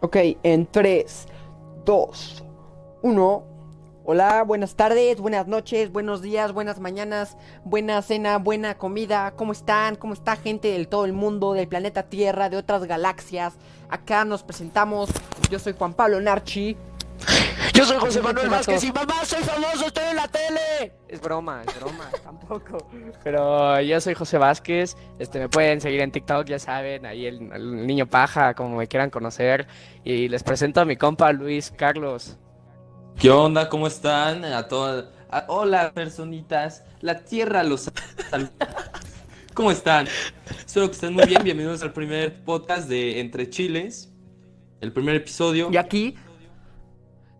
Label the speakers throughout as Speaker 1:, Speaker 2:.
Speaker 1: Ok, en 3, 2, 1. Hola, buenas tardes, buenas noches, buenos días, buenas mañanas, buena cena, buena comida. ¿Cómo están? ¿Cómo está gente del todo el mundo, del planeta Tierra, de otras galaxias? Acá nos presentamos. Yo soy Juan Pablo Narchi.
Speaker 2: Yo soy José Manuel Vázquez y mamá, soy famoso, estoy en la tele.
Speaker 1: Es broma, es broma, tampoco.
Speaker 2: Pero yo soy José Vázquez, este me pueden seguir en TikTok, ya saben, ahí el, el niño paja, como me quieran conocer. Y les presento a mi compa Luis Carlos.
Speaker 3: ¿Qué onda? ¿Cómo están? A todas. hola, personitas. La tierra los saluda. ¿Cómo están? Espero que estén muy bien. Bienvenidos al primer podcast de Entre Chiles. El primer episodio.
Speaker 1: Y aquí,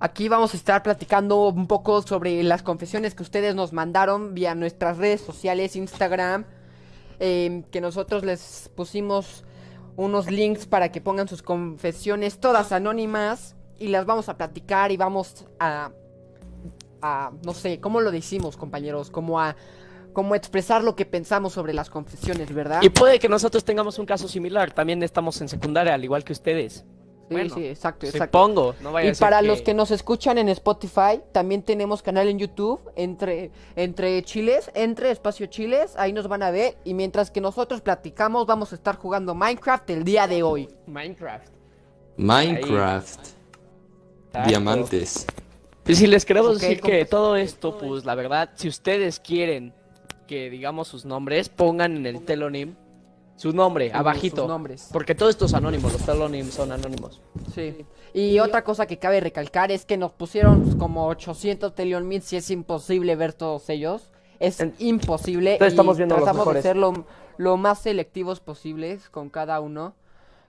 Speaker 1: aquí vamos a estar platicando un poco sobre las confesiones que ustedes nos mandaron vía nuestras redes sociales, Instagram, eh, que nosotros les pusimos unos links para que pongan sus confesiones, todas anónimas, y las vamos a platicar y vamos a, a no sé, ¿cómo lo decimos, compañeros? Como a, como expresar lo que pensamos sobre las confesiones, ¿verdad?
Speaker 2: Y puede que nosotros tengamos un caso similar, también estamos en secundaria, al igual que ustedes.
Speaker 1: Sí,
Speaker 2: bueno,
Speaker 1: sí, exacto, exacto.
Speaker 2: Supongo, no vaya
Speaker 1: Y
Speaker 2: a ser
Speaker 1: para
Speaker 2: que-
Speaker 1: los que nos escuchan en Spotify, también tenemos canal en YouTube, entre, entre chiles, entre espacio chiles, ahí nos van a ver. Y mientras que nosotros platicamos, vamos a estar jugando Minecraft el día de hoy.
Speaker 2: Minecraft.
Speaker 3: Minecraft. Diamantes.
Speaker 2: Y si les queremos decir
Speaker 1: ¿cómo
Speaker 2: que todo esto, pues la verdad, si ustedes quieren que digamos sus nombres, pongan en el telonym su nombre, abajito.
Speaker 1: sus nombres.
Speaker 2: Porque todo esto es anónimo, los telonyms son anónimos.
Speaker 1: Sí. Y otra cosa que cabe recalcar es que nos pusieron como 800 telionmits y es imposible ver todos ellos. Es
Speaker 2: En-
Speaker 1: imposible.
Speaker 2: Entonces
Speaker 1: y
Speaker 2: estamos viendo los
Speaker 1: tratamos de ser lo, lo más selectivos posibles con cada uno.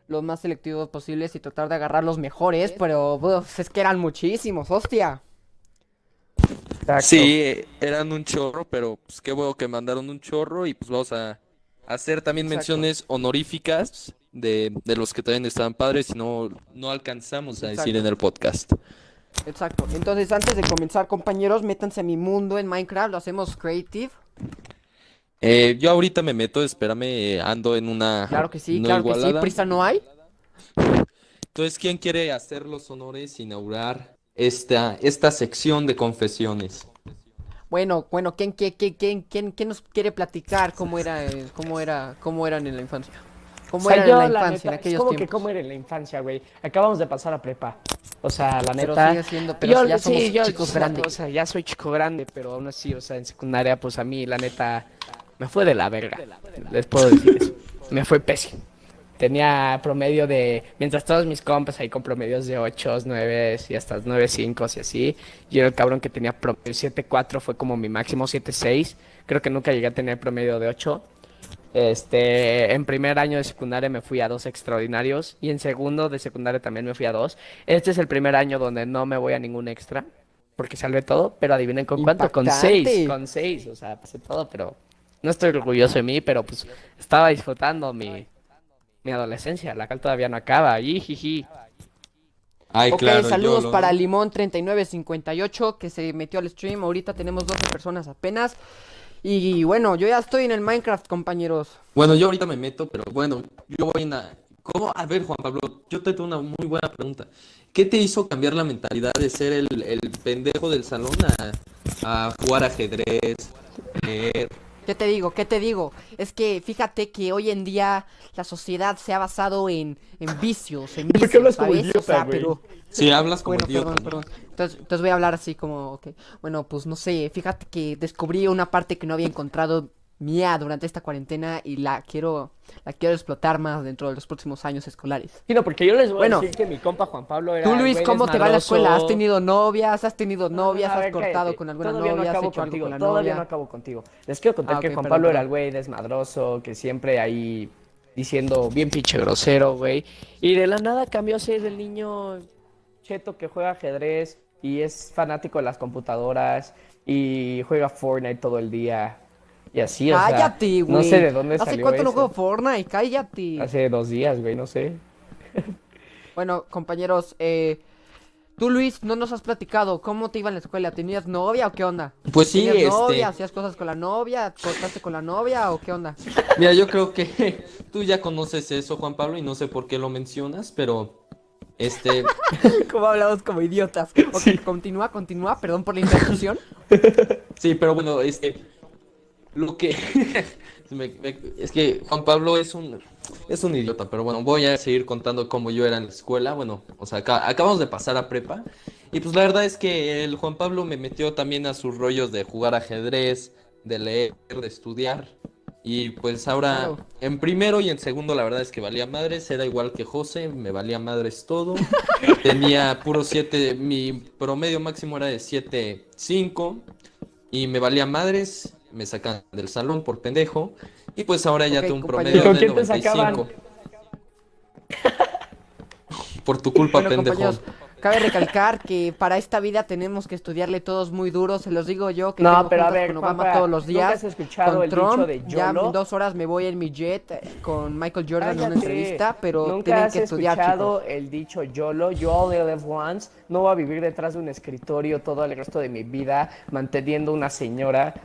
Speaker 1: Lo más selectivos posibles y tratar de agarrar los mejores. Pero uf, es que eran muchísimos, hostia.
Speaker 3: Sí, eh, eran un chorro, pero pues qué bueno que mandaron un chorro y pues vamos a hacer también
Speaker 1: Exacto.
Speaker 3: menciones honoríficas de, de los que también estaban padres y no, no alcanzamos a decir en el podcast.
Speaker 1: Exacto. Entonces, antes de comenzar, compañeros, métanse a mi mundo en Minecraft. Lo hacemos creative.
Speaker 3: Eh, yo ahorita me meto, espérame, eh, ando en una
Speaker 1: Claro que sí,
Speaker 3: no
Speaker 1: claro que sí. Prisa no hay.
Speaker 3: Entonces, ¿quién quiere hacer los honores, inaugurar esta, esta sección de confesiones?
Speaker 1: Bueno, bueno, ¿quién, quién, quién, quién, quién, nos quiere platicar cómo era, cómo era, cómo eran en la infancia? ¿Cómo
Speaker 2: O sea,
Speaker 1: eran
Speaker 2: yo,
Speaker 1: en la infancia,
Speaker 2: neta,
Speaker 1: en aquellos
Speaker 2: ¿cómo que
Speaker 1: tiempos?
Speaker 2: cómo era en la infancia, güey? Acabamos de pasar a prepa. O sea, la
Speaker 1: Pero
Speaker 2: neta.
Speaker 1: sigue siendo, pero
Speaker 2: yo,
Speaker 1: ya somos
Speaker 2: sí, yo,
Speaker 1: chicos grandes.
Speaker 2: O sea, ya soy chico grande, pero aún así, o sea, en secundaria, pues a mí, la neta, me fue de la verga. Les puedo decir eso. Me fue pésimo. Tenía promedio de. Mientras todos mis compas ahí con promedios de 8, 9 y hasta 9, 5 y así. Yo era el cabrón que tenía promedio 7, 4, fue como mi máximo 7, 6. Creo que nunca llegué a tener promedio de 8. Este, en primer año de secundaria me fui a dos extraordinarios y en segundo de secundaria también me fui a dos. Este es el primer año donde no me voy a ningún extra porque salvé todo, pero adivinen con cuánto, con seis, con seis, o sea, pasé todo, pero no estoy orgulloso de mí, pero pues estaba disfrutando mi, mi adolescencia, la cual todavía no acaba, jiji.
Speaker 3: Ay,
Speaker 1: Ok,
Speaker 3: claro,
Speaker 1: saludos
Speaker 3: lo-
Speaker 1: para Limón3958 que se metió al stream. Ahorita tenemos 12 personas apenas. Y bueno, yo ya estoy en el Minecraft, compañeros.
Speaker 3: Bueno, yo ahorita me meto, pero bueno, yo voy en la... ¿Cómo? A ver, Juan Pablo, yo te tengo una muy buena pregunta. ¿Qué te hizo cambiar la mentalidad de ser el, el pendejo del salón a, a jugar ajedrez, leer?
Speaker 1: ¿Qué te digo? ¿Qué te digo? Es que fíjate que hoy en día la sociedad se ha basado en, en vicios, en
Speaker 2: ¿Por qué
Speaker 1: vicios,
Speaker 2: hablas como
Speaker 1: ¿sabes? O
Speaker 2: idiota,
Speaker 1: sea, pero...
Speaker 3: Si hablas como
Speaker 1: Bueno,
Speaker 3: idiota,
Speaker 1: perdón, perdón. Entonces, entonces voy a hablar así como, ok. Bueno, pues no sé, fíjate que descubrí una parte que no había encontrado mía durante esta cuarentena y la quiero, la quiero explotar más dentro de los próximos años escolares.
Speaker 2: Sí, no, porque yo les voy
Speaker 1: Bueno.
Speaker 2: a decir que mi compa Juan Pablo era
Speaker 1: Tú, Luis, ¿cómo te va en la escuela? ¿Has tenido novias? ¿Has tenido novias?
Speaker 2: A
Speaker 1: ¿Has
Speaker 2: ver,
Speaker 1: cortado
Speaker 2: cállate.
Speaker 1: con alguna
Speaker 2: Todavía no
Speaker 1: novia? ¿Has hecho algo con la
Speaker 2: Todavía no
Speaker 1: novia?
Speaker 2: acabo contigo. Les quiero contar
Speaker 1: Ah,
Speaker 2: que Juan
Speaker 1: perdón,
Speaker 2: Pablo era el güey desmadroso, que siempre ahí diciendo bien pinche grosero, güey. Y de la nada cambió a ser el niño cheto que juega ajedrez y es fanático de las computadoras y juega Fortnite todo el día. Y así, o sea,
Speaker 1: Cállate, güey.
Speaker 2: no sé de dónde
Speaker 1: ¿Hace
Speaker 2: salió
Speaker 1: cuánto no
Speaker 2: eso.
Speaker 1: juego Fortnite? Cállate.
Speaker 2: Hace dos días, güey, no sé.
Speaker 1: Bueno, compañeros, eh, tú, Luis, no nos has platicado. ¿Cómo te iba en la escuela? ¿Tenías novia o qué onda?
Speaker 3: Pues sí,
Speaker 1: ¿Tenías
Speaker 3: este,
Speaker 1: novia? ¿Hacías cosas con la novia? ¿Cortaste con la novia o qué onda?
Speaker 3: mira, yo creo que tú ya conoces eso, Juan Pablo, y no sé por qué lo mencionas, pero Este,
Speaker 1: Como hablamos como idiotas. Ok, continúa, continúa, perdón por la interrupción.
Speaker 3: sí, pero bueno, este, lo que, es que Juan Pablo es un, es un idiota, pero bueno, voy a seguir contando cómo yo era en la escuela. Bueno, o sea, acá- acabamos de pasar a prepa. Y pues la verdad es que el Juan Pablo me metió también a sus rollos de jugar ajedrez, de leer, de estudiar. Y pues ahora en primero y en segundo la verdad es que valía madres, era igual que José, me valía madres todo. Tenía puro 7, mi promedio máximo era de 7.5 y me valía madres, me sacan del salón por pendejo y pues ahora ya
Speaker 1: Ok,
Speaker 3: tengo un
Speaker 1: compañero.
Speaker 3: promedio
Speaker 2: ¿Y con
Speaker 3: de
Speaker 2: quién te sacaban?
Speaker 3: 95. Por tu culpa,
Speaker 1: Bueno,
Speaker 3: pendejo.
Speaker 1: cabe recalcar que para esta vida tenemos que estudiarle todos muy duro, se los digo yo que
Speaker 2: No,
Speaker 1: tengo
Speaker 2: pero a ver,
Speaker 1: con Obama
Speaker 2: Juanpa,
Speaker 1: todos los
Speaker 2: ¿nunca
Speaker 1: días.
Speaker 2: has escuchado
Speaker 1: con
Speaker 2: el
Speaker 1: Trump,
Speaker 2: dicho de
Speaker 1: ya en dos horas me voy en mi jet eh, con Michael Jordan en una entrevista, pero
Speaker 2: ¿Nunca
Speaker 1: tienen
Speaker 2: has
Speaker 1: que estudiar,
Speaker 2: escuchado
Speaker 1: chicos.
Speaker 2: el dicho YOLO? You only live once. No voy a vivir detrás de un escritorio todo el resto de mi vida manteniendo una señora.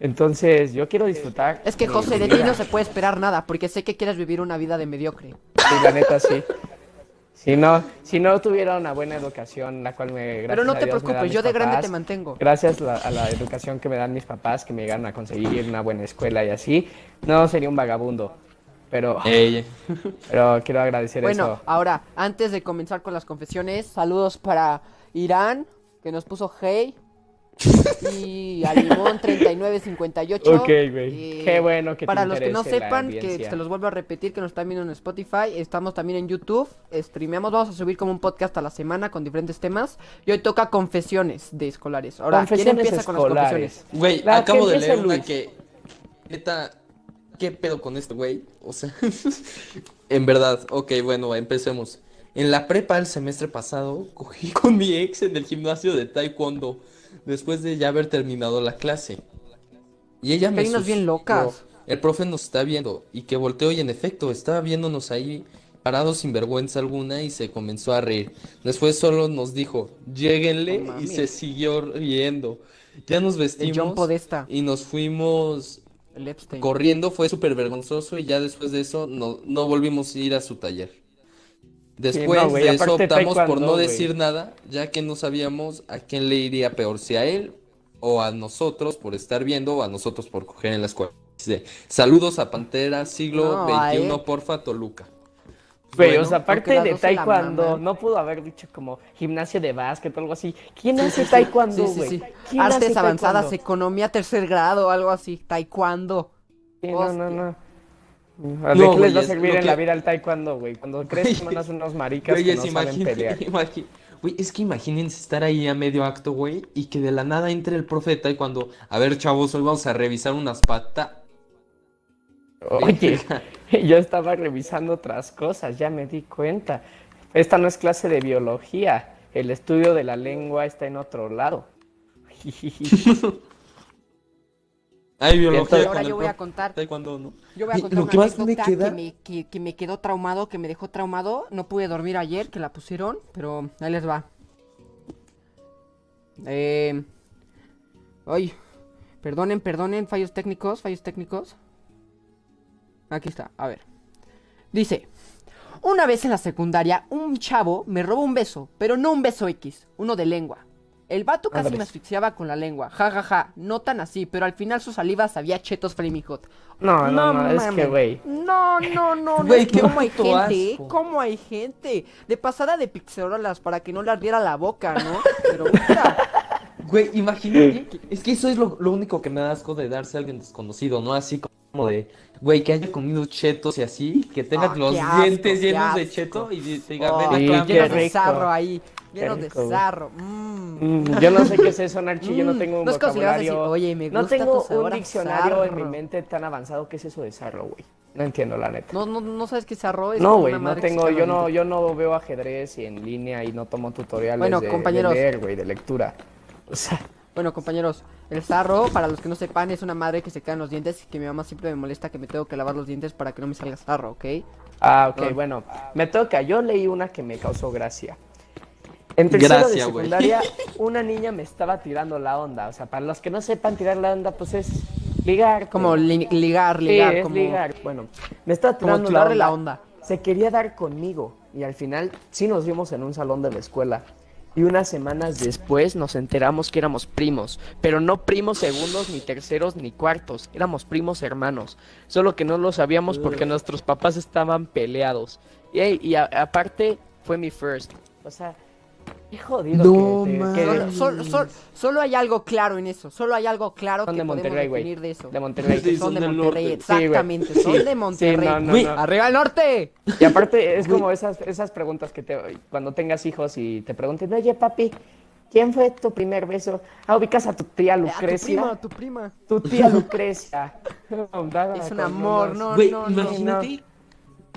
Speaker 2: Entonces, yo quiero disfrutar.
Speaker 1: Es que José, de ti no se puede esperar nada, porque sé que quieres vivir una vida de mediocre.
Speaker 2: Sí, la neta, sí. Si no, si no tuviera una buena educación, la cual me.
Speaker 1: Pero no te preocupes, yo de grande
Speaker 2: papás,
Speaker 1: te mantengo.
Speaker 2: Gracias la- a la educación que me dan mis papás, que me llegaron a conseguir una buena escuela y así, no sería un vagabundo. Pero,
Speaker 3: Ey,
Speaker 2: pero quiero agradecer
Speaker 1: Bueno,
Speaker 2: eso.
Speaker 1: ahora, antes de comenzar con las confesiones, saludos para Irán, que nos puso hey. Y a Limón 3958.
Speaker 2: Ok, güey. Qué bueno que te
Speaker 1: Para los que no sepan, que se los vuelvo a repetir, que nos están viendo en Spotify, estamos también en YouTube, streameamos, vamos a subir como un podcast a la semana con diferentes temas. Y hoy toca confesiones de escolares. Ahora, ¿quién
Speaker 2: Confesiones
Speaker 1: empieza con las
Speaker 2: escolares.
Speaker 1: confesiones?
Speaker 3: Güey,
Speaker 2: La
Speaker 3: acabo de leer una que. Neta, ¿qué pedo con esto, güey? O sea, en verdad, ok, bueno, empecemos. En la prepa el semestre pasado, cogí con mi ex en el gimnasio de Taekwondo, después de ya haber terminado la clase. Y ella me
Speaker 1: unas bien locas.
Speaker 3: El profe nos está viendo, y que volteó y en efecto, estaba viéndonos ahí parados sin vergüenza alguna y se comenzó a reír. Después solo nos dijo, lléguenle, y se siguió riendo. Ya nos vestimos y nos fuimos corriendo, fue súper vergonzoso y ya después de eso no, no volvimos a ir a su taller. Después
Speaker 2: no,
Speaker 3: de eso optamos por
Speaker 2: taekwondo,
Speaker 3: no
Speaker 2: güey.
Speaker 3: decir nada, ya que no sabíamos a quién le iría peor, si a él o a nosotros por estar viendo o a nosotros por coger en la escuela. Dice, Saludos a Pantera, siglo XXI,
Speaker 1: él.
Speaker 3: porfa, Toluca.
Speaker 2: Güey,
Speaker 3: Bueno,
Speaker 2: o sea, aparte de taekwondo, no pudo haber dicho como gimnasio de básquet o algo así. ¿Quién hace taekwondo,
Speaker 1: Sí, sí,
Speaker 2: güey?
Speaker 1: sí.
Speaker 2: ¿Quién
Speaker 1: Artes
Speaker 2: hace
Speaker 1: avanzadas,
Speaker 2: taekwondo?
Speaker 1: economía tercer grado, algo así, taekwondo.
Speaker 2: Sí, no, no, no. ¿A
Speaker 3: No,
Speaker 2: ¿De qué les va a servir en la vida el taekwondo, güey? Cuando crees que son unos maricas
Speaker 3: Güey,
Speaker 2: que
Speaker 3: es
Speaker 2: no saben pelear.
Speaker 3: Güey, es que imagínense estar ahí a medio acto, güey, y que de la nada entre el profeta y cuando, a ver, chavos, hoy vamos a revisar unas patas.
Speaker 2: Oye, yo estaba revisando otras cosas, ya me di cuenta. Esta no es clase de biología. El estudio de la lengua está en otro lado.
Speaker 3: Hay biología
Speaker 2: Entonces,
Speaker 1: Ahora yo voy a contar,
Speaker 3: taekwondo, ¿no?
Speaker 1: yo voy a contar
Speaker 3: lo
Speaker 1: una
Speaker 3: que más me queda-
Speaker 1: que me, que, que me quedó traumado, que me dejó traumado. No pude dormir ayer, que la pusieron, pero ahí les va. Eh... Ay, perdonen, perdonen, fallos técnicos, fallos técnicos. Aquí está, a ver. Dice, una vez en la secundaria, un chavo me robó un beso, pero no un beso X, uno de lengua. El vato casi me asfixiaba con la lengua, ja ja ja, no tan así, pero al final su saliva sabía chetos Flaming Hot.
Speaker 2: No, no, no, es que, güey.
Speaker 1: No, no, no, no,
Speaker 3: Güey, qué
Speaker 1: cómo hay gente,
Speaker 3: asco.
Speaker 1: cómo hay gente. De pasada de pixerolas para que no le ardiera la boca, ¿no? Pero, puta,
Speaker 3: Güey, imagínate, es que eso es lo, lo único que me da asco de darse a alguien desconocido, ¿no? Así como de, güey, que haya comido chetos y así, que tenga
Speaker 1: Ah,
Speaker 3: los
Speaker 1: asco,
Speaker 3: dientes llenos de cheto y te diga,
Speaker 1: oh,
Speaker 3: ven
Speaker 2: Sí,
Speaker 1: llenos de sarro ahí, llenos de sarro. mm.
Speaker 2: Mm, Yo no sé qué es eso, Narchi. Yo no
Speaker 1: Mm,
Speaker 2: tengo un
Speaker 1: no como decir,
Speaker 2: vocabulario.
Speaker 1: "Oye, me
Speaker 2: no
Speaker 1: gusta
Speaker 2: tengo
Speaker 1: tu sabor
Speaker 2: un diccionario en mi
Speaker 1: sarro".
Speaker 2: mente tan avanzado. ¿Qué es eso de sarro, güey? No entiendo, la neta.
Speaker 1: No, no, no sabes qué es sarro, es
Speaker 2: No,
Speaker 1: como
Speaker 2: güey, no
Speaker 1: que
Speaker 2: tengo, yo no, yo no veo ajedrez y en línea y no tomo tutoriales
Speaker 1: Bueno,
Speaker 2: de, de
Speaker 1: compañeros.
Speaker 2: leer, güey, de lectura. O sea,
Speaker 1: Bueno, compañeros, el sarro, para los que no sepan, es una madre que se queda en los dientes y que mi mamá siempre me molesta que me tengo que lavar los dientes para que no me salga sarro, ¿ok?
Speaker 2: ah, ok, bueno, me toca. Yo leí una que me causó gracia. En tercero de secundaria, una niña me estaba tirando la onda. O sea, para los que no sepan tirar la onda, pues es ligar.
Speaker 1: Como li- ligar,
Speaker 2: Sí,
Speaker 1: ligar,
Speaker 2: es
Speaker 1: como,
Speaker 2: ligar. Bueno, me estaba
Speaker 1: como
Speaker 2: tirando la onda.
Speaker 1: la onda.
Speaker 2: se quería dar conmigo. Y al final sí nos vimos en un salón de la escuela. Y unas semanas después nos enteramos que éramos primos, pero no primos segundos, ni terceros, ni cuartos, éramos primos hermanos, solo que no lo sabíamos porque nuestros papás estaban peleados. Y, y aparte fue mi first. O sea, qué jodido
Speaker 4: No
Speaker 2: que,
Speaker 1: Solo, solo- solo- solo hay algo claro en eso. Solo hay algo claro
Speaker 2: Son
Speaker 1: que
Speaker 2: de
Speaker 1: podemos
Speaker 2: Monterrey,
Speaker 1: definir de eso.
Speaker 2: De Monterrey.
Speaker 3: Sí,
Speaker 1: son
Speaker 3: son
Speaker 1: de Monterrey,
Speaker 3: norte.
Speaker 2: Sí,
Speaker 1: exactamente.
Speaker 2: Sí.
Speaker 1: Son de
Speaker 2: Sí,
Speaker 1: Monterrey.
Speaker 2: no, no, no.
Speaker 1: ¡Arriba el norte!
Speaker 2: Y aparte es como esas, esas preguntas que te cuando tengas hijos y te pregunten, oye papi, ¿quién fue tu primer beso? Ah, ubicas a tu tía
Speaker 1: A tu
Speaker 2: Lucrecia.
Speaker 1: prima, a tu prima.
Speaker 2: Tu tía Lucrecia.
Speaker 1: Es un amor, no, no, no.
Speaker 3: imagínate.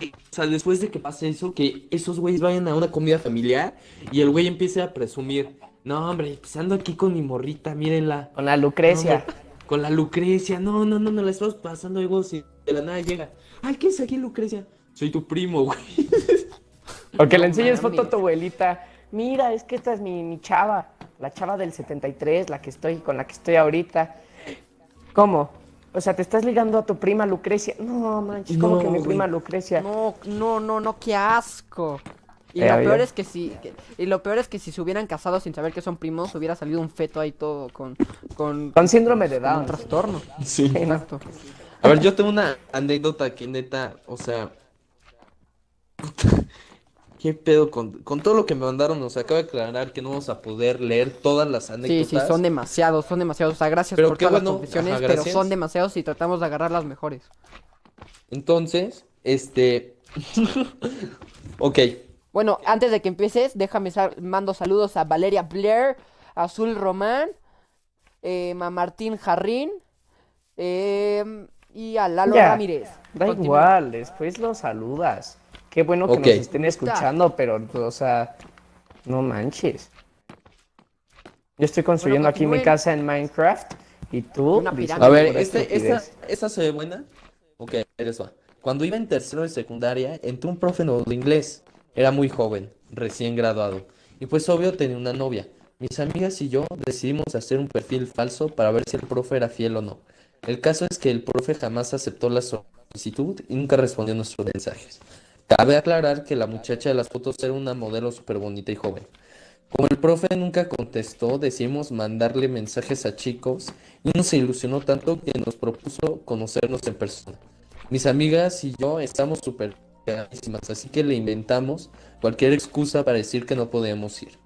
Speaker 3: O sea, después de que pase eso, que esos güeyes vayan a una comida familiar y el güey empiece a presumir. No, hombre, pues ando aquí con mi morrita, mírenla.
Speaker 2: Con la Lucrecia.
Speaker 3: No, hombre, con la Lucrecia. No, no, no, no la estamos pasando algo si de la nada llega. Ay, ¿qué es aquí, Lucrecia? Soy tu primo, güey.
Speaker 2: O que le
Speaker 1: No
Speaker 2: enseñes
Speaker 1: mames.
Speaker 2: foto a tu abuelita. Mira, es que esta es mi, mi chava. La chava del 73, la que estoy, con la que estoy ahorita. ¿Cómo? O sea, te estás ligando a tu prima Lucrecia. No, manches, ¿cómo
Speaker 3: No,
Speaker 2: que mi
Speaker 3: güey.
Speaker 2: prima Lucrecia?
Speaker 1: No, no, no, no, qué asco. Y
Speaker 2: Eh,
Speaker 1: lo peor es que si que- y lo peor es que si se hubieran casado sin saber que son primos, hubiera salido un feto ahí todo con con,
Speaker 2: Con síndrome de
Speaker 1: con un
Speaker 2: Down.
Speaker 1: trastorno.
Speaker 3: Sí.
Speaker 1: Exacto.
Speaker 3: A ver, yo tengo una anécdota que neta, o sea. ¿Qué pedo con, con todo lo que me mandaron? Nos acaba de aclarar que no vamos a poder leer todas las
Speaker 1: Sí,
Speaker 3: anécdotas.
Speaker 1: sí, son demasiados, son demasiados. O sea, gracias
Speaker 3: Pero
Speaker 1: por todas
Speaker 3: bueno,
Speaker 1: las confesiones,
Speaker 3: ajá,
Speaker 1: pero son demasiados y tratamos de agarrar las mejores.
Speaker 3: Entonces, este. Ok.
Speaker 1: Bueno, antes de que empieces, déjame sal- mando saludos a Valeria Blair, a Azul Román, eh, a Martín Jarrín eh, y a Lalo
Speaker 2: Ya,
Speaker 1: Ramírez.
Speaker 2: Da
Speaker 1: Continúa.
Speaker 2: igual, después los saludas. Qué bueno que nos estén escuchando, pero, o sea, no manches. Yo estoy construyendo aquí mi casa en Minecraft y tú
Speaker 1: Una
Speaker 2: dices
Speaker 1: pirámide.
Speaker 3: A ver, este, esta, esta se ve buena. Ok, les va. Cuando iba en tercero de secundaria, entró un profe nuevo de inglés. Era muy joven, recién graduado. Y pues obvio tenía una novia. Mis amigas y yo decidimos hacer un perfil falso para ver si el profe era fiel o no. El caso es que el profe jamás aceptó la solicitud y nunca respondió a nuestros mensajes. Cabe aclarar que la muchacha de las fotos era una modelo súper bonita y joven. Como el profe nunca contestó, decidimos mandarle mensajes a chicos y nos ilusionó tanto que nos propuso conocernos en persona. Mis amigas y yo estamos súper así que le inventamos cualquier excusa para decir que no podíamos ir.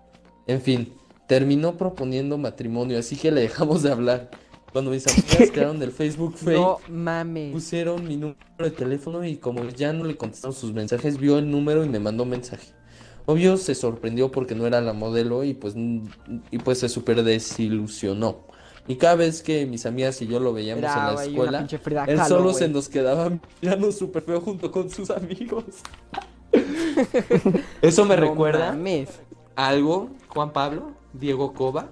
Speaker 3: En fin, terminó proponiendo matrimonio, así que le dejamos de hablar. Cuando mis amigas crearon el Facebook fake,
Speaker 1: No mames.
Speaker 3: pusieron mi número de teléfono y como ya no le contestaron sus mensajes, vio el número y me mandó un mensaje. Obvio se sorprendió porque no era la modelo y pues, y pues se súper desilusionó. Y cada vez que mis amigas y yo lo veíamos
Speaker 1: Era,
Speaker 3: en la escuela,
Speaker 1: Frida
Speaker 3: él solo se nos quedaba mirando súper feo junto con sus amigos. Eso me
Speaker 1: No
Speaker 3: recuerda
Speaker 1: mames.
Speaker 3: algo, Juan Pablo, Diego Cova.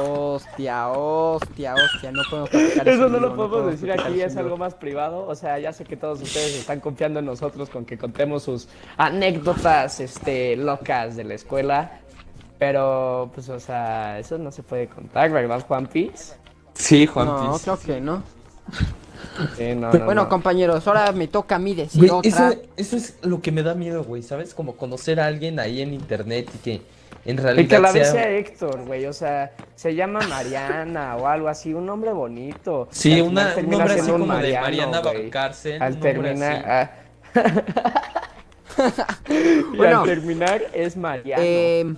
Speaker 1: Hostia, hostia, hostia, no podemos platicar
Speaker 2: Eso no
Speaker 1: en
Speaker 2: lo podemos decir aquí,
Speaker 1: eso
Speaker 2: es algo más privado. O sea, ya sé que todos ustedes están confiando en nosotros con que contemos sus anécdotas este, locas de la escuela. Pero, pues, o sea, eso no se puede contar, ¿verdad, Juan Piz?
Speaker 3: Sí, Juan
Speaker 1: No, creo que no.
Speaker 2: Sí, no, no,
Speaker 1: Bueno,
Speaker 2: no.
Speaker 1: compañeros, ahora me toca a mí decir
Speaker 3: Güey,
Speaker 1: otra.
Speaker 3: eso, eso es lo que me da miedo, güey, ¿sabes? Como conocer a alguien ahí en internet y que en
Speaker 2: Y
Speaker 3: realidad
Speaker 2: que a la vez
Speaker 3: sea-
Speaker 2: sea Héctor, güey, o sea, se llama Mariana o algo así, un nombre bonito.
Speaker 3: Sí,
Speaker 2: Y
Speaker 3: una, un nombre así como de
Speaker 2: Mariano,
Speaker 3: Mariana
Speaker 2: güey.
Speaker 3: Valcárcel.
Speaker 2: Al terminar,
Speaker 3: así.
Speaker 2: y
Speaker 1: Bueno.
Speaker 2: al terminar es Mariano.
Speaker 1: Eh,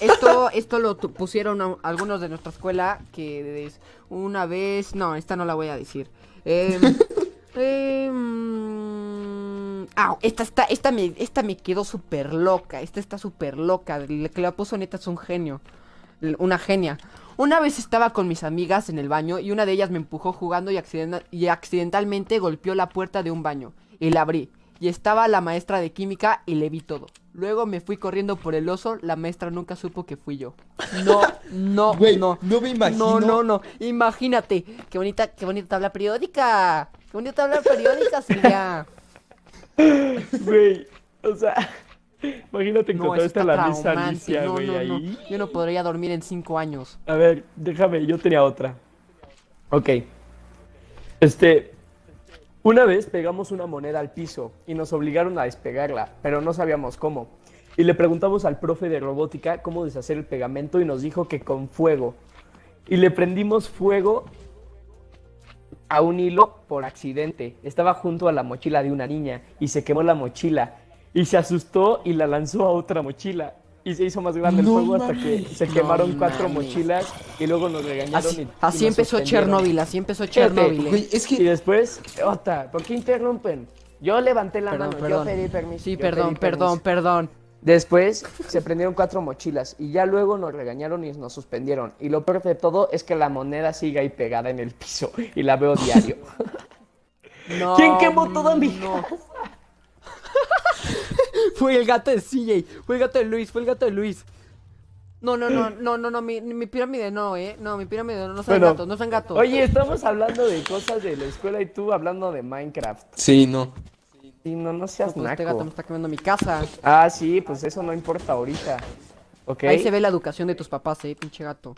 Speaker 1: esto, esto lo pusieron a- algunos de nuestra escuela que una vez, no, esta no la voy a decir. Eh, eh, mm, ah, esta, esta, esta me, esta me quedó súper loca, esta está súper loca, el que la puso neta es un genio, una genia. Una vez estaba con mis amigas en el baño y una de ellas me empujó jugando y, accidenta- y accidentalmente golpeó la puerta de un baño y la abrí. Y estaba la maestra de química y le vi todo. Luego me fui corriendo por el oso, la maestra nunca supo que fui yo. No, no, no.
Speaker 3: no me imagino.
Speaker 1: No, no, no. Imagínate. Qué bonita, qué bonita tabla periódica. Qué bonita tabla periódica, Silvia.
Speaker 2: Güey, o sea, imagínate
Speaker 1: No,
Speaker 2: encontrar
Speaker 1: eso
Speaker 2: esta
Speaker 1: está
Speaker 2: la. Alicia,
Speaker 1: No,
Speaker 2: güey,
Speaker 1: no, no.
Speaker 2: ahí.
Speaker 1: Yo no podría dormir en cinco años.
Speaker 2: A ver, déjame, yo tenía otra. Ok. Este. Una vez pegamos una moneda al piso y nos obligaron a despegarla, pero no sabíamos cómo. Y le preguntamos al profe de robótica cómo deshacer el pegamento y nos dijo que con fuego. Y le prendimos fuego a un hilo por accidente. Estaba junto a la mochila de una niña y se quemó la mochila. Y se asustó y la lanzó a otra mochila. Y se hizo más grande el
Speaker 3: No
Speaker 2: fuego hasta que se
Speaker 1: No
Speaker 2: quemaron cuatro
Speaker 1: mames.
Speaker 2: mochilas y luego nos regañaron.
Speaker 1: Así,
Speaker 2: y- y
Speaker 1: así
Speaker 2: nos
Speaker 1: empezó. Chernobyl, así empezó eh.
Speaker 3: Güey, es
Speaker 2: Y
Speaker 3: que
Speaker 2: después, otra, ¿por qué interrumpen? Yo levanté la
Speaker 1: Perdón,
Speaker 2: mano,
Speaker 1: perdón.
Speaker 2: yo pedí permiso.
Speaker 1: Sí,
Speaker 2: yo
Speaker 1: perdón, perdón,
Speaker 2: permiso.
Speaker 1: perdón.
Speaker 2: Después se prendieron cuatro mochilas y ya luego nos regañaron y nos suspendieron. Y lo peor de todo es que la moneda sigue ahí pegada en el piso y la veo diario.
Speaker 1: No,
Speaker 2: ¿Quién quemó toda mi
Speaker 1: no. Fue el gato de CJ, fue el gato de Luis, fue el gato de Luis. No, no, no, no, no, no, mi, mi pirámide no, eh. No, mi pirámide no, no son
Speaker 2: Bueno,
Speaker 1: gatos, no son gatos.
Speaker 2: Oye, estamos hablando de cosas de la escuela y tú hablando de Minecraft.
Speaker 3: Sí, no.
Speaker 2: Sí, no, no seas
Speaker 1: Pues este gato me
Speaker 2: naco.
Speaker 1: está quemando mi casa.
Speaker 2: Ah, sí, pues eso no importa ahorita. ¿Ok?
Speaker 1: Ahí se ve la educación de tus papás, eh, pinche gato.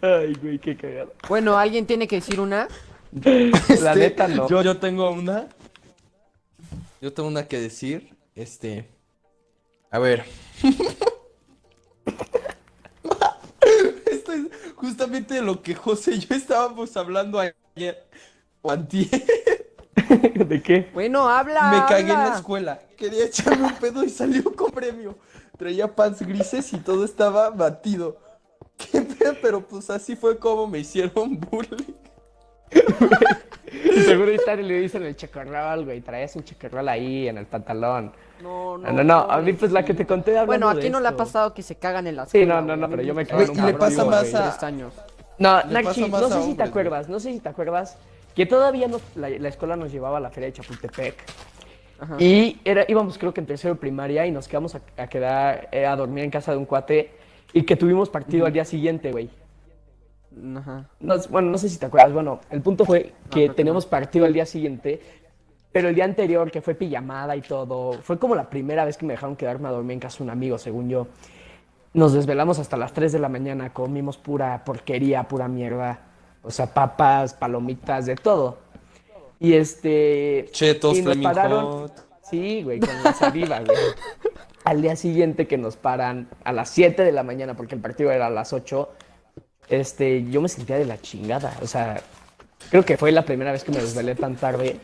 Speaker 2: Ay, güey, qué cagado.
Speaker 1: Bueno, alguien tiene que decir una.
Speaker 2: La
Speaker 3: Este,
Speaker 2: neta no.
Speaker 3: Yo, yo tengo una. Yo tengo una que decir. Este. A ver. Esto es justamente de lo que José y yo estábamos hablando ayer. O antier.
Speaker 2: ¿De qué?
Speaker 1: Bueno, habla.
Speaker 3: Me cagué en la escuela. Quería echarme un pedo y salió con premio. Traía pants grises y todo estaba batido. Qué pedo, pero pues así fue como me hicieron bullying.
Speaker 2: Seguro ahorita le dicen el checorral, güey. Traías un checorral ahí en el pantalón.
Speaker 1: No, no,
Speaker 2: No, no, no. A mí, pues la que te conté hablando
Speaker 1: Bueno,
Speaker 2: de
Speaker 1: aquí no le ha
Speaker 2: esto.
Speaker 1: pasado que se cagan en la
Speaker 2: Sí,
Speaker 1: escuela.
Speaker 2: no, no, no,
Speaker 1: güey.
Speaker 2: pero yo me cago en
Speaker 3: un
Speaker 1: me
Speaker 3: le pasa más
Speaker 1: güey,
Speaker 3: a-
Speaker 1: tres años.
Speaker 2: No,
Speaker 3: Le
Speaker 2: Nachi,
Speaker 3: pasa más
Speaker 2: no
Speaker 3: a
Speaker 2: sé si te
Speaker 3: hombres, güey.
Speaker 2: acuerdas, no sé si te acuerdas que todavía nos- la, la escuela nos llevaba a la feria de Chapultepec
Speaker 1: Ajá.
Speaker 2: y era, íbamos creo que en tercero de primaria y nos quedamos a, a quedar eh, a dormir en casa de un cuate y que tuvimos partido al día siguiente, güey.
Speaker 1: Ajá.
Speaker 2: No, bueno, no sé si te acuerdas, bueno, el punto fue que
Speaker 1: que
Speaker 2: teníamos partido al día siguiente, pero el día anterior, que fue pijamada y todo, fue como la primera vez que me dejaron quedarme a dormir en casa de un amigo, según yo. Nos desvelamos hasta las 3 de la mañana, comimos pura porquería, pura mierda. O sea, papas, palomitas, de todo. Y este.
Speaker 3: Chetos,
Speaker 2: y nos pararon.
Speaker 3: Hot.
Speaker 2: Sí, güey, con la saliva, güey. Al día siguiente que nos paran a las 7 de la mañana, porque el partido era a las 8, este, yo me sentía de la chingada. O sea, creo que fue la primera vez que me desvelé tan tarde.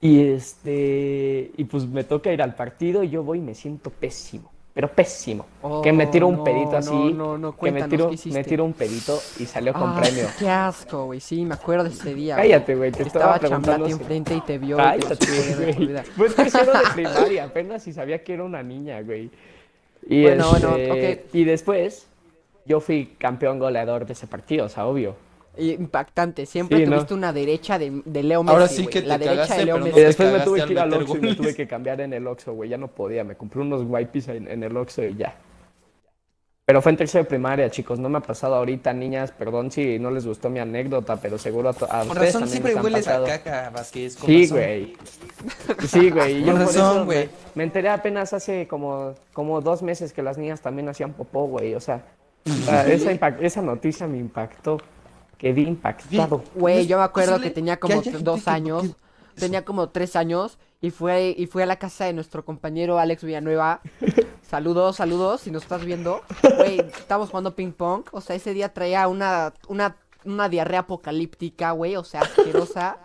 Speaker 2: Y este, y pues me toca ir al partido y yo voy y me siento pésimo, pero pésimo. que me tiro un
Speaker 1: Oh,
Speaker 2: pedito
Speaker 1: no,
Speaker 2: así,
Speaker 1: no, no,
Speaker 2: que me tiro, me tiro un pedito y salió con
Speaker 1: Ah,
Speaker 2: premio.
Speaker 1: Qué asco, güey. Sí, me acuerdo de ese día.
Speaker 2: Cállate, güey, te estaba preguntando si-
Speaker 1: enfrente y te vio.
Speaker 2: Cállate, güey. Fue en tercero de primaria, apenas si sabía que era una niña, güey. Y,
Speaker 1: Bueno, bueno,
Speaker 2: este,
Speaker 1: ok.
Speaker 2: y después, yo fui campeón goleador de ese partido, o sea, obvio.
Speaker 1: Y Impactante. Siempre
Speaker 2: Sí, ¿no?
Speaker 1: tuviste una derecha de, de Leo Messi.
Speaker 3: Ahora sí que te
Speaker 1: La derecha
Speaker 3: cagaste,
Speaker 1: de Leo
Speaker 3: pero no
Speaker 2: Y
Speaker 1: Messi.
Speaker 2: después me tuve que ir al Oxxo y me tuve que cambiar en el Oxxo, güey. Ya no podía, me compré unos wipes en, en el Oxxo y ya. Pero fue en tercero de primaria, chicos. No me ha pasado ahorita, niñas. Perdón si no les gustó mi anécdota, pero seguro a, a ustedes
Speaker 3: razón
Speaker 2: también
Speaker 3: siempre hueles
Speaker 2: pasado.
Speaker 3: a caca, Vázquez. con
Speaker 2: Sí, güey. Sí, güey.
Speaker 3: Con
Speaker 2: por
Speaker 3: razón, güey.
Speaker 2: Me, me enteré apenas hace como, como dos meses que las niñas también hacían popó, güey. O sea, sea, esa, esa noticia me impactó. Quedé impactado.
Speaker 1: Güey, yo me acuerdo que tenía como dos años.
Speaker 3: que-
Speaker 1: Tenía como tres años. Y fue, y fui a la casa de nuestro compañero Alex Villanueva. Saludos, saludos, si nos estás viendo. Güey, estábamos jugando ping pong. O sea, ese día traía una, una, una diarrea apocalíptica, güey. O sea, asquerosa.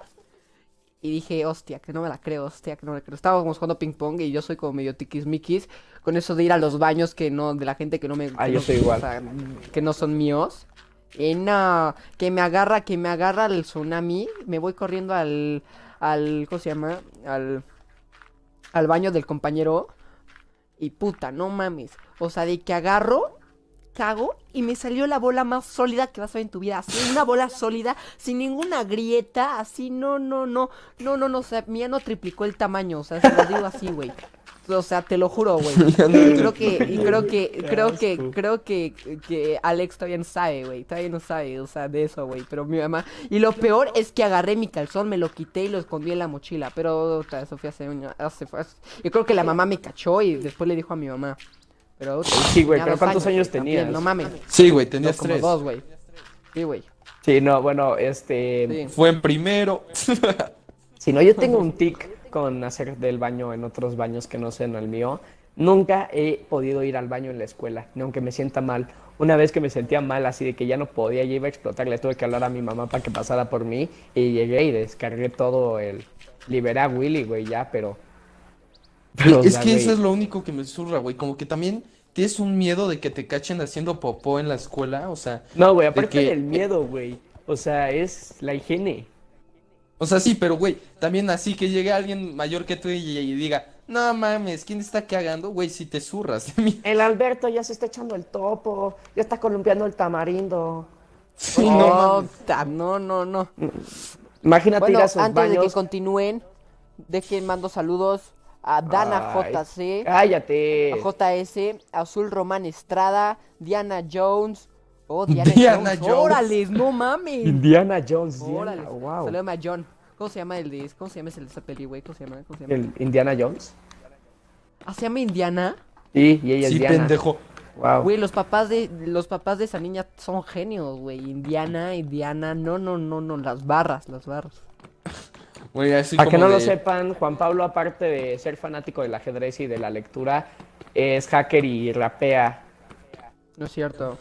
Speaker 1: Y dije, hostia, que no me la creo, hostia, que no me la creo. Estábamos jugando ping pong y yo soy como medio tiquismiquis. Con eso de ir a los baños que no, de la gente que no me.
Speaker 2: Ah,
Speaker 1: que
Speaker 2: yo
Speaker 1: no-
Speaker 2: soy igual.
Speaker 1: o sea, que no son míos. Y no, que me agarra, que me agarra el tsunami. Me voy corriendo al, al, ¿cómo se llama? Al, al baño del compañero. Y puta, no mames. O sea, de que agarro, cago y me salió la bola más sólida que vas a ver en tu vida. Así, una bola sólida, sin ninguna grieta, así, no, no, no, no, no, no, o sea, mía no triplicó el tamaño, o sea, se lo digo así, güey. O sea, te lo juro, güey. Y creo que, y creo que, creo que, creo que, que Alex todavía no sabe, güey. Todavía no sabe, o sea, de eso, güey. Pero mi mamá. Y lo peor es que agarré mi calzón, me lo quité y lo escondí en la mochila. Pero puta, eso fue hace un hace, fue hace- Yo creo que la mamá me cachó y después le dijo a mi mamá. Pero
Speaker 2: Sí, güey, pero ¿cuántos años
Speaker 1: también,
Speaker 2: tenías?
Speaker 1: No mames.
Speaker 3: Sí, güey, tenías
Speaker 1: Como
Speaker 3: tres.
Speaker 1: dos, güey. Sí, güey.
Speaker 2: Sí, no, bueno, este...
Speaker 1: Sí.
Speaker 3: Fue en primero.
Speaker 2: Si no, yo tengo un tic con hacer del baño en otros baños que no sean el mío. Nunca he podido ir al baño en la escuela, ni aunque me sienta mal. Una vez que me sentía mal, así de que ya no podía, ya iba a explotar, le tuve que hablar a mi mamá para que pasara por mí y llegué y descargué todo el... Liberé a Willy, güey, ya, pero... pero, o
Speaker 3: es
Speaker 2: sea,
Speaker 3: que eso es lo único que me zurra, güey. Como que también tienes un miedo de que te cachen haciendo popó en la escuela. O sea,
Speaker 2: No, güey, aparte
Speaker 3: que-
Speaker 2: del miedo, güey. O sea, es la higiene.
Speaker 3: O sea, sí, pero güey, también así que llegue alguien mayor que tú y, y diga, no mames, ¿quién está cagando? Güey, si te zurras de mí.
Speaker 2: El Alberto ya se está echando el topo, ya está columpiando el tamarindo.
Speaker 3: Sí,
Speaker 1: no,
Speaker 3: no
Speaker 1: ta- no, no, no.
Speaker 2: Imagínate
Speaker 1: Bueno,
Speaker 2: ir a sus
Speaker 1: antes de que continúen, dejen mando saludos a Dana
Speaker 2: Ay,
Speaker 1: JC,
Speaker 2: Cállate.
Speaker 1: a JS, Azul Román Estrada, Diana Jones. Oh, Diana,
Speaker 3: Diana
Speaker 1: Jones.
Speaker 3: Jones.
Speaker 1: Órale, no mames.
Speaker 2: Indiana Jones.
Speaker 1: Órale.
Speaker 2: Diana, wow.
Speaker 1: Saludame a John. ¿Cómo se llama el de cómo se llama ese de esa peli, güey? ¿Cómo se llama? ¿Cómo se llama?
Speaker 2: El Indiana Jones.
Speaker 1: Ah, se llama Indiana.
Speaker 2: Sí, y ella es
Speaker 3: Sí,
Speaker 2: Diana.
Speaker 3: pendejo.
Speaker 2: Wow.
Speaker 1: Güey, los papás de los papás de esa niña son genios, güey. Indiana, Indiana, no, no, no, no, las barras, las barras.
Speaker 3: Güey, así
Speaker 2: Para que no lo sepan, Juan Pablo, aparte de ser fanático del ajedrez y de la lectura, es hacker y rapea.
Speaker 1: No es cierto.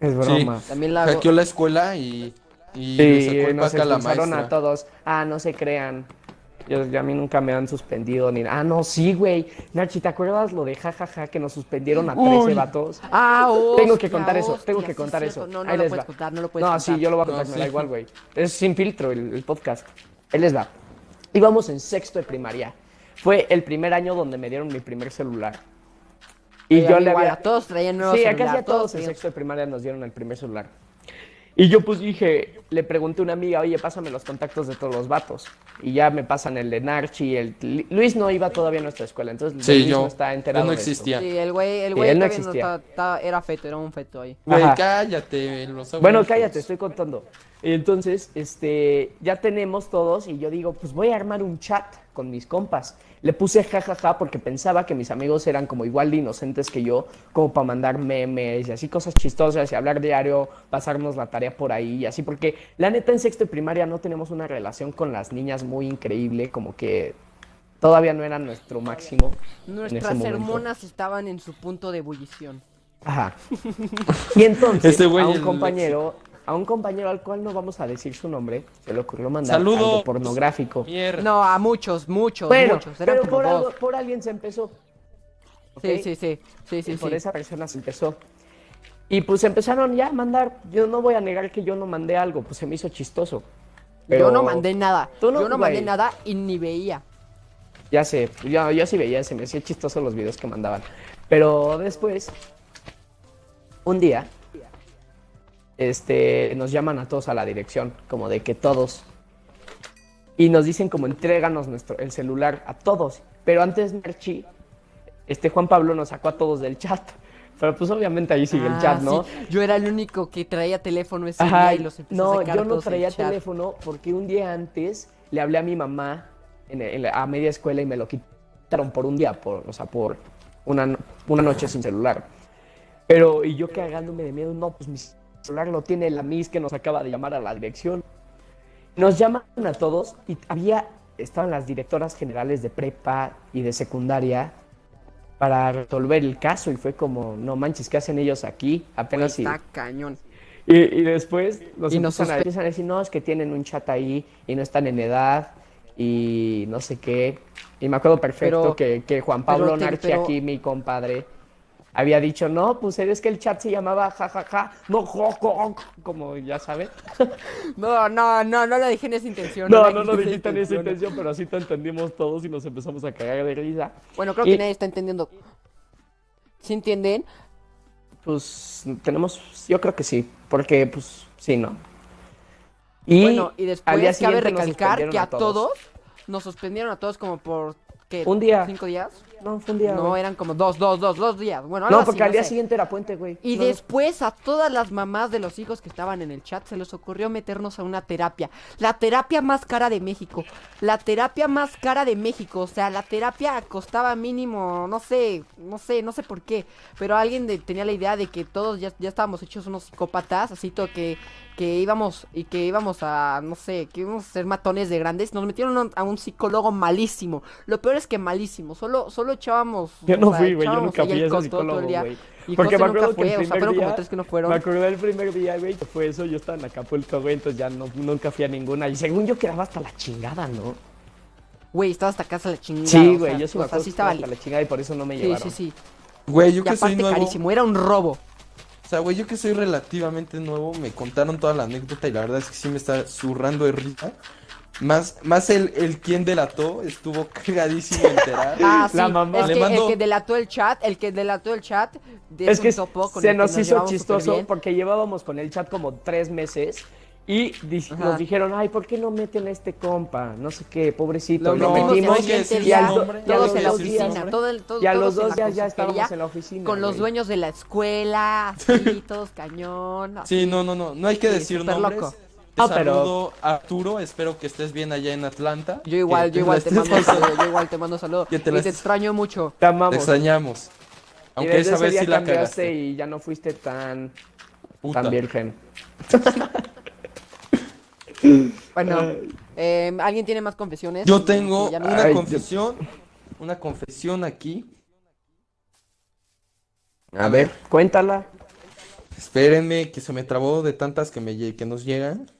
Speaker 2: Es broma.
Speaker 1: También la
Speaker 3: Hackeó la escuela y, y le sacó
Speaker 2: Sí,
Speaker 3: el
Speaker 2: nos
Speaker 3: pack a la maestra.
Speaker 2: a todos. Ah, no se crean. Yo, yo a mí nunca me han suspendido ni Ah, no, sí, güey. Nachi, ¿te acuerdas lo de jajaja que nos suspendieron a 13
Speaker 3: Uy.
Speaker 2: vatos?
Speaker 1: Ah,
Speaker 2: Tengo que
Speaker 1: hostia,
Speaker 2: contar eso,
Speaker 1: hostia,
Speaker 2: tengo que
Speaker 1: sí,
Speaker 2: contar eso.
Speaker 1: No, no
Speaker 2: Ahí
Speaker 1: lo puedes
Speaker 2: va.
Speaker 1: contar, no lo puedes
Speaker 2: No,
Speaker 1: contar.
Speaker 2: sí, yo lo voy a
Speaker 3: No,
Speaker 2: contar, me
Speaker 3: sí.
Speaker 2: da igual, güey. Es sin filtro el, el podcast. Ahí les va. Íbamos en sexto de primaria. Fue el primer año donde me dieron mi primer celular. Y yo
Speaker 1: a
Speaker 2: le había...
Speaker 1: a todos traían nuevo
Speaker 2: Sí,
Speaker 1: celular,
Speaker 2: sí a todos en sexto de primaria nos dieron el primer celular. Y yo pues dije, le pregunté a una amiga, oye, pásame los contactos de todos los vatos. Y ya me pasan el de Narchi, el... Luis no iba todavía a nuestra escuela, entonces
Speaker 3: Sí,
Speaker 2: Luis
Speaker 3: yo,
Speaker 2: no está
Speaker 3: yo
Speaker 2: enterado
Speaker 3: no
Speaker 2: de esto.
Speaker 3: existía.
Speaker 1: Sí, el güey, el
Speaker 2: Sí,
Speaker 1: güey
Speaker 2: él no existía.
Speaker 1: era feto, era un feto ahí.
Speaker 3: Güey, cállate, los
Speaker 2: Bueno, cállate, estoy contando. Entonces, este, ya tenemos todos y yo digo, pues voy a armar un chat con mis compas. Le puse jajaja porque pensaba que mis amigos eran como igual de inocentes que yo, como para mandar memes y así cosas chistosas y hablar diario, pasarnos la tarea por ahí y así, porque la neta en sexto de primaria no tenemos una relación con las niñas muy increíble, como que todavía no era nuestro máximo.
Speaker 1: Nuestras hormonas estaban en su punto de ebullición.
Speaker 2: Ajá. Y entonces
Speaker 3: Este
Speaker 2: a un compañero, a un compañero al cual no vamos a decir su nombre, se le ocurrió mandar
Speaker 3: Saludos.
Speaker 2: algo pornográfico.
Speaker 3: Mierda.
Speaker 1: No, a muchos, muchos,
Speaker 2: Bueno,
Speaker 1: muchos. Eran
Speaker 2: pero por, algo- por alguien se empezó.
Speaker 1: Sí,
Speaker 2: ¿ok?
Speaker 1: sí, sí. Sí, sí,
Speaker 2: Y por
Speaker 1: sí.
Speaker 2: esa persona se empezó. Y pues empezaron ya a mandar. Yo no voy a negar que yo no mandé algo, pues se me hizo chistoso.
Speaker 1: Yo no mandé nada.
Speaker 2: Tú no,
Speaker 1: Yo no mandé nada y ni veía.
Speaker 2: Ya sé, yo, yo sí veía, se me hacía chistoso los videos que mandaban. Pero después, un día, este, nos llaman a todos a la dirección, como de que todos. Y nos dicen como entréganos nuestro, el celular a todos. Pero antes Marchi, este Juan Pablo nos sacó a todos del chat. Pero pues obviamente ahí sigue el
Speaker 1: Ah,
Speaker 2: chat, ¿no?
Speaker 1: sí. Yo era el único que traía teléfono ese
Speaker 2: Ajá,
Speaker 1: día y los empecé a
Speaker 2: no,
Speaker 1: sacar
Speaker 2: yo no traía teléfono porque un día antes le hablé a mi mamá en, en la- a media escuela y me lo quitaron por un día, por, o sea, por una, una noche sin celular. Pero, y yo cagándome de miedo, no, pues mi celular lo tiene la Miss que nos acaba de llamar a la dirección. Nos llaman a todos y había, estaban las directoras generales de prepa y de secundaria para resolver el caso y fue como, no manches, ¿qué hacen ellos aquí? Apenas si...
Speaker 1: Está cañón.
Speaker 2: Y, y después nos
Speaker 1: Y nos
Speaker 2: empiezan, a, empiezan a decir, no, es que tienen un chat ahí y no están en edad y no sé qué. Y me acuerdo perfecto
Speaker 1: Pero-
Speaker 2: que, que Juan Pablo Narchi,
Speaker 1: pero-
Speaker 2: aquí mi compadre, había dicho, no, pues es que el chat se llamaba jajaja, no, jo, jo", como ya sabes.
Speaker 1: No, no, no, no lo dije en esa intención.
Speaker 2: No, no lo dijiste en esa intención. pero así te entendimos todos y nos empezamos a cagar de risa.
Speaker 1: Bueno, creo
Speaker 2: Y-
Speaker 1: que nadie está entendiendo. ¿Sí entienden?
Speaker 2: Pues tenemos, yo creo que sí, porque pues sí, ¿no? Y
Speaker 1: bueno, y después cabe recalcar que a todos nos suspendieron a todos como por ¿qué?
Speaker 2: Un día.
Speaker 1: ¿Cinco días?
Speaker 2: No, fue un día,
Speaker 1: No,
Speaker 2: güey.
Speaker 1: eran como dos, dos, dos, dos días. Bueno, algo
Speaker 2: No,
Speaker 1: así,
Speaker 2: porque al día
Speaker 1: sé.
Speaker 2: siguiente era puente, güey.
Speaker 1: Y
Speaker 2: No,
Speaker 1: después a todas las mamás de los hijos que estaban en el chat se les ocurrió meternos a una terapia. La terapia más cara de México. La terapia más cara de México. O sea, la terapia costaba mínimo, no sé, no sé, no sé por qué. Pero alguien de- tenía la idea de que todos ya, ya estábamos hechos unos psicópatas. Así que, que íbamos y que íbamos a, no sé, que íbamos a ser matones de grandes. Nos metieron a un- a un psicólogo malísimo. Lo peor es que malísimo. Solo, solo echábamos.
Speaker 2: Yo
Speaker 1: o
Speaker 2: no
Speaker 1: sea,
Speaker 2: fui, güey. Yo nunca fui a ese psicólogo,
Speaker 1: día.
Speaker 2: güey.
Speaker 1: Y
Speaker 2: Porque
Speaker 1: José
Speaker 2: me
Speaker 1: nunca
Speaker 2: acuerdo que
Speaker 1: fue, o sea, fueron como tres que no fueron.
Speaker 2: Me acordé del primer día, güey, que fue eso. Yo estaba en Acapulco, güey, entonces ya no, nunca fui a ninguna. Y según yo quedaba hasta la chingada, ¿no?
Speaker 1: Güey, estaba hasta casa la chingada.
Speaker 2: Sí, güey, yo sí me acuerdo
Speaker 1: sí estaba
Speaker 2: hasta la chingada y por eso no me
Speaker 1: Sí,
Speaker 2: llevaron.
Speaker 1: sí, sí.
Speaker 3: Güey, yo
Speaker 1: Y
Speaker 3: que soy nuevo.
Speaker 1: carísimo, era un robo.
Speaker 3: O sea, güey, yo que soy relativamente nuevo, me contaron toda la anécdota y la verdad es que sí me está zurrando de risa. Más, más el, el quien delató estuvo cagadísimo enterar.
Speaker 1: Ah, sí.
Speaker 2: La mamá.
Speaker 1: Es
Speaker 3: Le
Speaker 1: que
Speaker 3: mando-
Speaker 1: el que delató el chat, el que delató el chat,
Speaker 2: Es
Speaker 1: un
Speaker 2: que
Speaker 1: topo con
Speaker 2: se
Speaker 1: que
Speaker 2: nos hizo chistoso porque llevábamos con el chat como tres meses y di-
Speaker 1: Ajá.
Speaker 2: nos dijeron, ay, ¿por qué no meten a este compa? No sé qué, pobrecito.
Speaker 1: Lo
Speaker 2: Y lo
Speaker 1: metimos
Speaker 2: ya
Speaker 1: todos
Speaker 2: los
Speaker 1: en la oficina, todo el, todo-
Speaker 2: y a
Speaker 1: todos
Speaker 2: los
Speaker 1: en
Speaker 2: dos días ya estábamos en la oficina.
Speaker 1: Con los
Speaker 2: güey.
Speaker 1: dueños de la escuela, así, todos cañón. así.
Speaker 3: Sí, no, no, no, no hay que
Speaker 1: Sí,
Speaker 3: decir nombres.
Speaker 1: loco.
Speaker 2: Ah, pero-
Speaker 3: saludo Arturo, espero que estés bien allá en Atlanta.
Speaker 1: Yo igual, yo igual te mando saludo, yo igual te mando un saludo.
Speaker 3: Que te
Speaker 1: y te extraño mucho.
Speaker 2: Te amamos.
Speaker 3: Te extrañamos.
Speaker 2: y
Speaker 3: Aunque
Speaker 2: desde
Speaker 3: esa vez sí la
Speaker 2: cambiaste
Speaker 3: cagaste.
Speaker 2: y ya no fuiste tan,
Speaker 3: Puta.
Speaker 2: tan virgen.
Speaker 1: Bueno, eh, ¿alguien tiene más confesiones?
Speaker 3: Yo tengo
Speaker 1: no-
Speaker 3: una
Speaker 2: Ay,
Speaker 3: confesión, una confesión aquí.
Speaker 2: A ver, cuéntala.
Speaker 3: Espérenme, que se me trabó de tantas que, me, que nos llegan.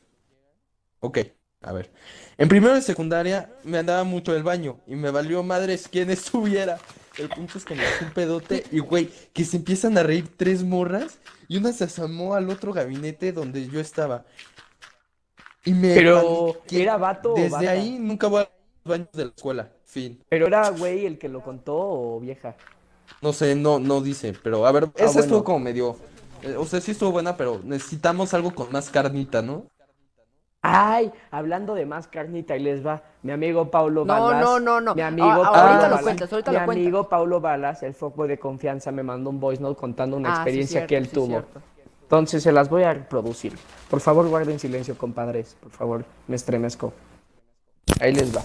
Speaker 3: Ok, a ver. En primero de secundaria me andaba mucho el baño y me valió madres quién estuviera. El punto es que me hice un pedote y, güey, que se empiezan a reír tres morras y una se asomó al otro gabinete donde yo estaba. Y me
Speaker 2: Pero,
Speaker 3: paniqué.
Speaker 2: ¿era vato o
Speaker 3: Desde ahí nunca voy a los baños de la escuela. Fin.
Speaker 2: ¿Pero era güey el que lo contó o vieja?
Speaker 3: No sé, no, no dice, pero a ver, esa
Speaker 2: Ah, bueno.
Speaker 3: estuvo como medio. eh, o sea, sí estuvo buena, pero necesitamos algo con más carnita, ¿no?
Speaker 2: Ay, hablando de más carnita, ahí les va. Mi amigo Paulo
Speaker 1: No,
Speaker 2: Balas.
Speaker 1: no, no, no.
Speaker 2: Mi amigo
Speaker 1: Ah,
Speaker 2: Paulo
Speaker 1: ahorita lo cuentas, ahorita
Speaker 2: mi
Speaker 1: lo cuentas.
Speaker 2: amigo Paulo Balas, el foco de confianza, me mandó un voice note contando una
Speaker 1: Ah, sí,
Speaker 2: experiencia
Speaker 1: cierto,
Speaker 2: que él
Speaker 1: sí,
Speaker 2: tuvo.
Speaker 1: cierto.
Speaker 2: Entonces se las voy a reproducir. Por favor, guarden silencio, compadres. Por favor, me estremezco. Ahí les va.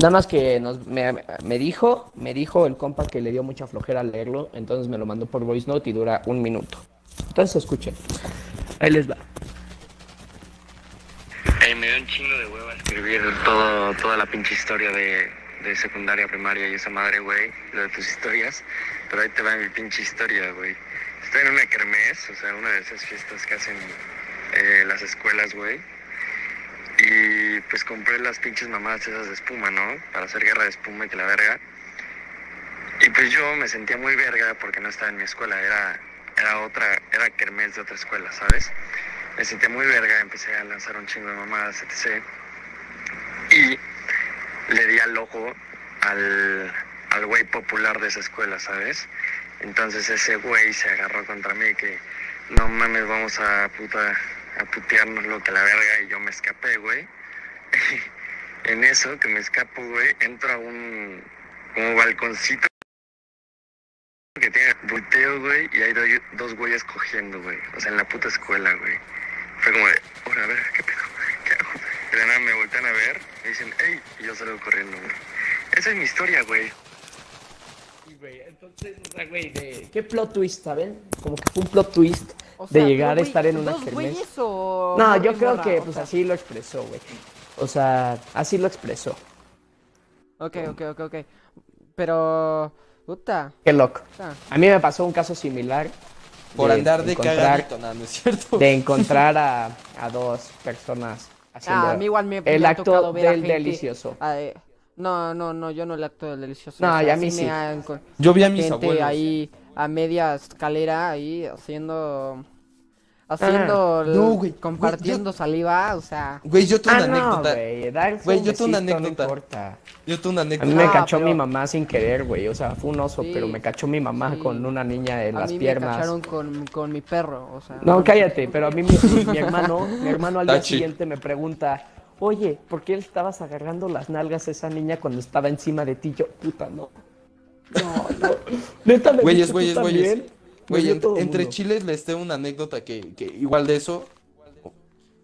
Speaker 2: Nada más que nos, me, me dijo, me dijo el compa que le dio mucha flojera leerlo, entonces me lo mandó por voice note y dura un minuto. Entonces escuchen. Ahí les va.
Speaker 4: Eh, me dio un chingo de hueva todo, toda la pinche historia de, de secundaria, primaria y esa madre, güey, lo de tus historias. Pero ahí te va mi pinche historia, güey. Estoy en una kermés, o sea, una de esas fiestas que hacen eh, las escuelas, güey. Y pues compré las pinches mamadas esas de espuma, ¿no? Para hacer guerra de espuma y que la verga. Y pues yo me sentía muy verga porque no estaba en mi escuela, era, era otra, era kermés de otra escuela, ¿sabes? me sentía muy verga, empecé a lanzar un chingo de mamadas, etc. Y le di al ojo al, al güey popular de esa escuela, ¿sabes? Entonces ese güey se agarró contra mí que no mames, vamos a puta a putearnos lo que la verga y yo me escapé, güey. en eso que me escapo, güey, entro a un como balconcito que tiene volteo, güey, y hay do- dos güeyes cogiendo, güey. O sea, en la puta escuela, güey. Fue como de, "Ahora, a ver, ¿qué pedo? ¿Qué hago? De nada me voltean a ver, me dicen, hey, y yo salgo corriendo, güey. Esa es mi historia, güey.
Speaker 2: Sí, güey, entonces, o sea, güey, de... ¿Qué plot twist, saben? Como que fue un plot twist
Speaker 1: O
Speaker 2: de llegar
Speaker 1: pero,
Speaker 2: a estar en una
Speaker 1: ¿dos
Speaker 2: kermés.
Speaker 1: o
Speaker 2: No, yo creo que
Speaker 1: O
Speaker 2: pues
Speaker 1: sea,
Speaker 2: así lo expresó, güey. O sea, así lo expresó.
Speaker 1: Ok, ok, ok, ok. Pero, puta.
Speaker 2: Qué loco. A mí me pasó un caso similar.
Speaker 3: Por andar de
Speaker 2: encontrar-
Speaker 3: cagadito, no, no es cierto.
Speaker 2: De encontrar a, a dos personas haciendo
Speaker 1: ah, a mí igual me,
Speaker 2: el
Speaker 1: me
Speaker 2: acto
Speaker 1: tocado ver a
Speaker 2: del
Speaker 1: gente-
Speaker 2: delicioso.
Speaker 1: eh, no, no, no, yo no el acto del delicioso.
Speaker 2: No,
Speaker 1: o sea,
Speaker 2: y a mí
Speaker 1: sí me han
Speaker 3: Yo vi a mis
Speaker 1: gente
Speaker 3: abuelos.
Speaker 1: ahí a media escalera ahí haciendo haciendo el-
Speaker 3: no, güey,
Speaker 1: compartiendo saliva, o sea,
Speaker 3: Güey, yo tengo
Speaker 2: Ah,
Speaker 3: una
Speaker 2: no,
Speaker 3: anécdota.
Speaker 2: güey,
Speaker 3: yo tengo una anécdota.
Speaker 2: No importa.
Speaker 3: Yo tengo una
Speaker 2: A mí
Speaker 3: anécdota.
Speaker 2: me
Speaker 1: Ah,
Speaker 2: cachó
Speaker 1: pero-
Speaker 2: mi mamá sin querer, güey. O sea, fue un oso,
Speaker 1: Sí.
Speaker 2: pero me cachó mi mamá
Speaker 1: Sí.
Speaker 2: con una niña en
Speaker 1: a
Speaker 2: las
Speaker 1: mí me
Speaker 2: piernas.
Speaker 1: cacharon con, con mi perro, o sea.
Speaker 2: No, cállate, pero a mí mi, mi hermano, mi hermano al día siguiente me pregunta, oye, ¿por qué le estabas agarrando las nalgas a esa niña cuando estaba encima de ti? Yo, puta, no. No, no. Neta, me
Speaker 3: Güeyes, güeyes, güeyes. Güey, en- entre
Speaker 2: mundo.
Speaker 3: chiles les tengo una anécdota que, que igual de eso.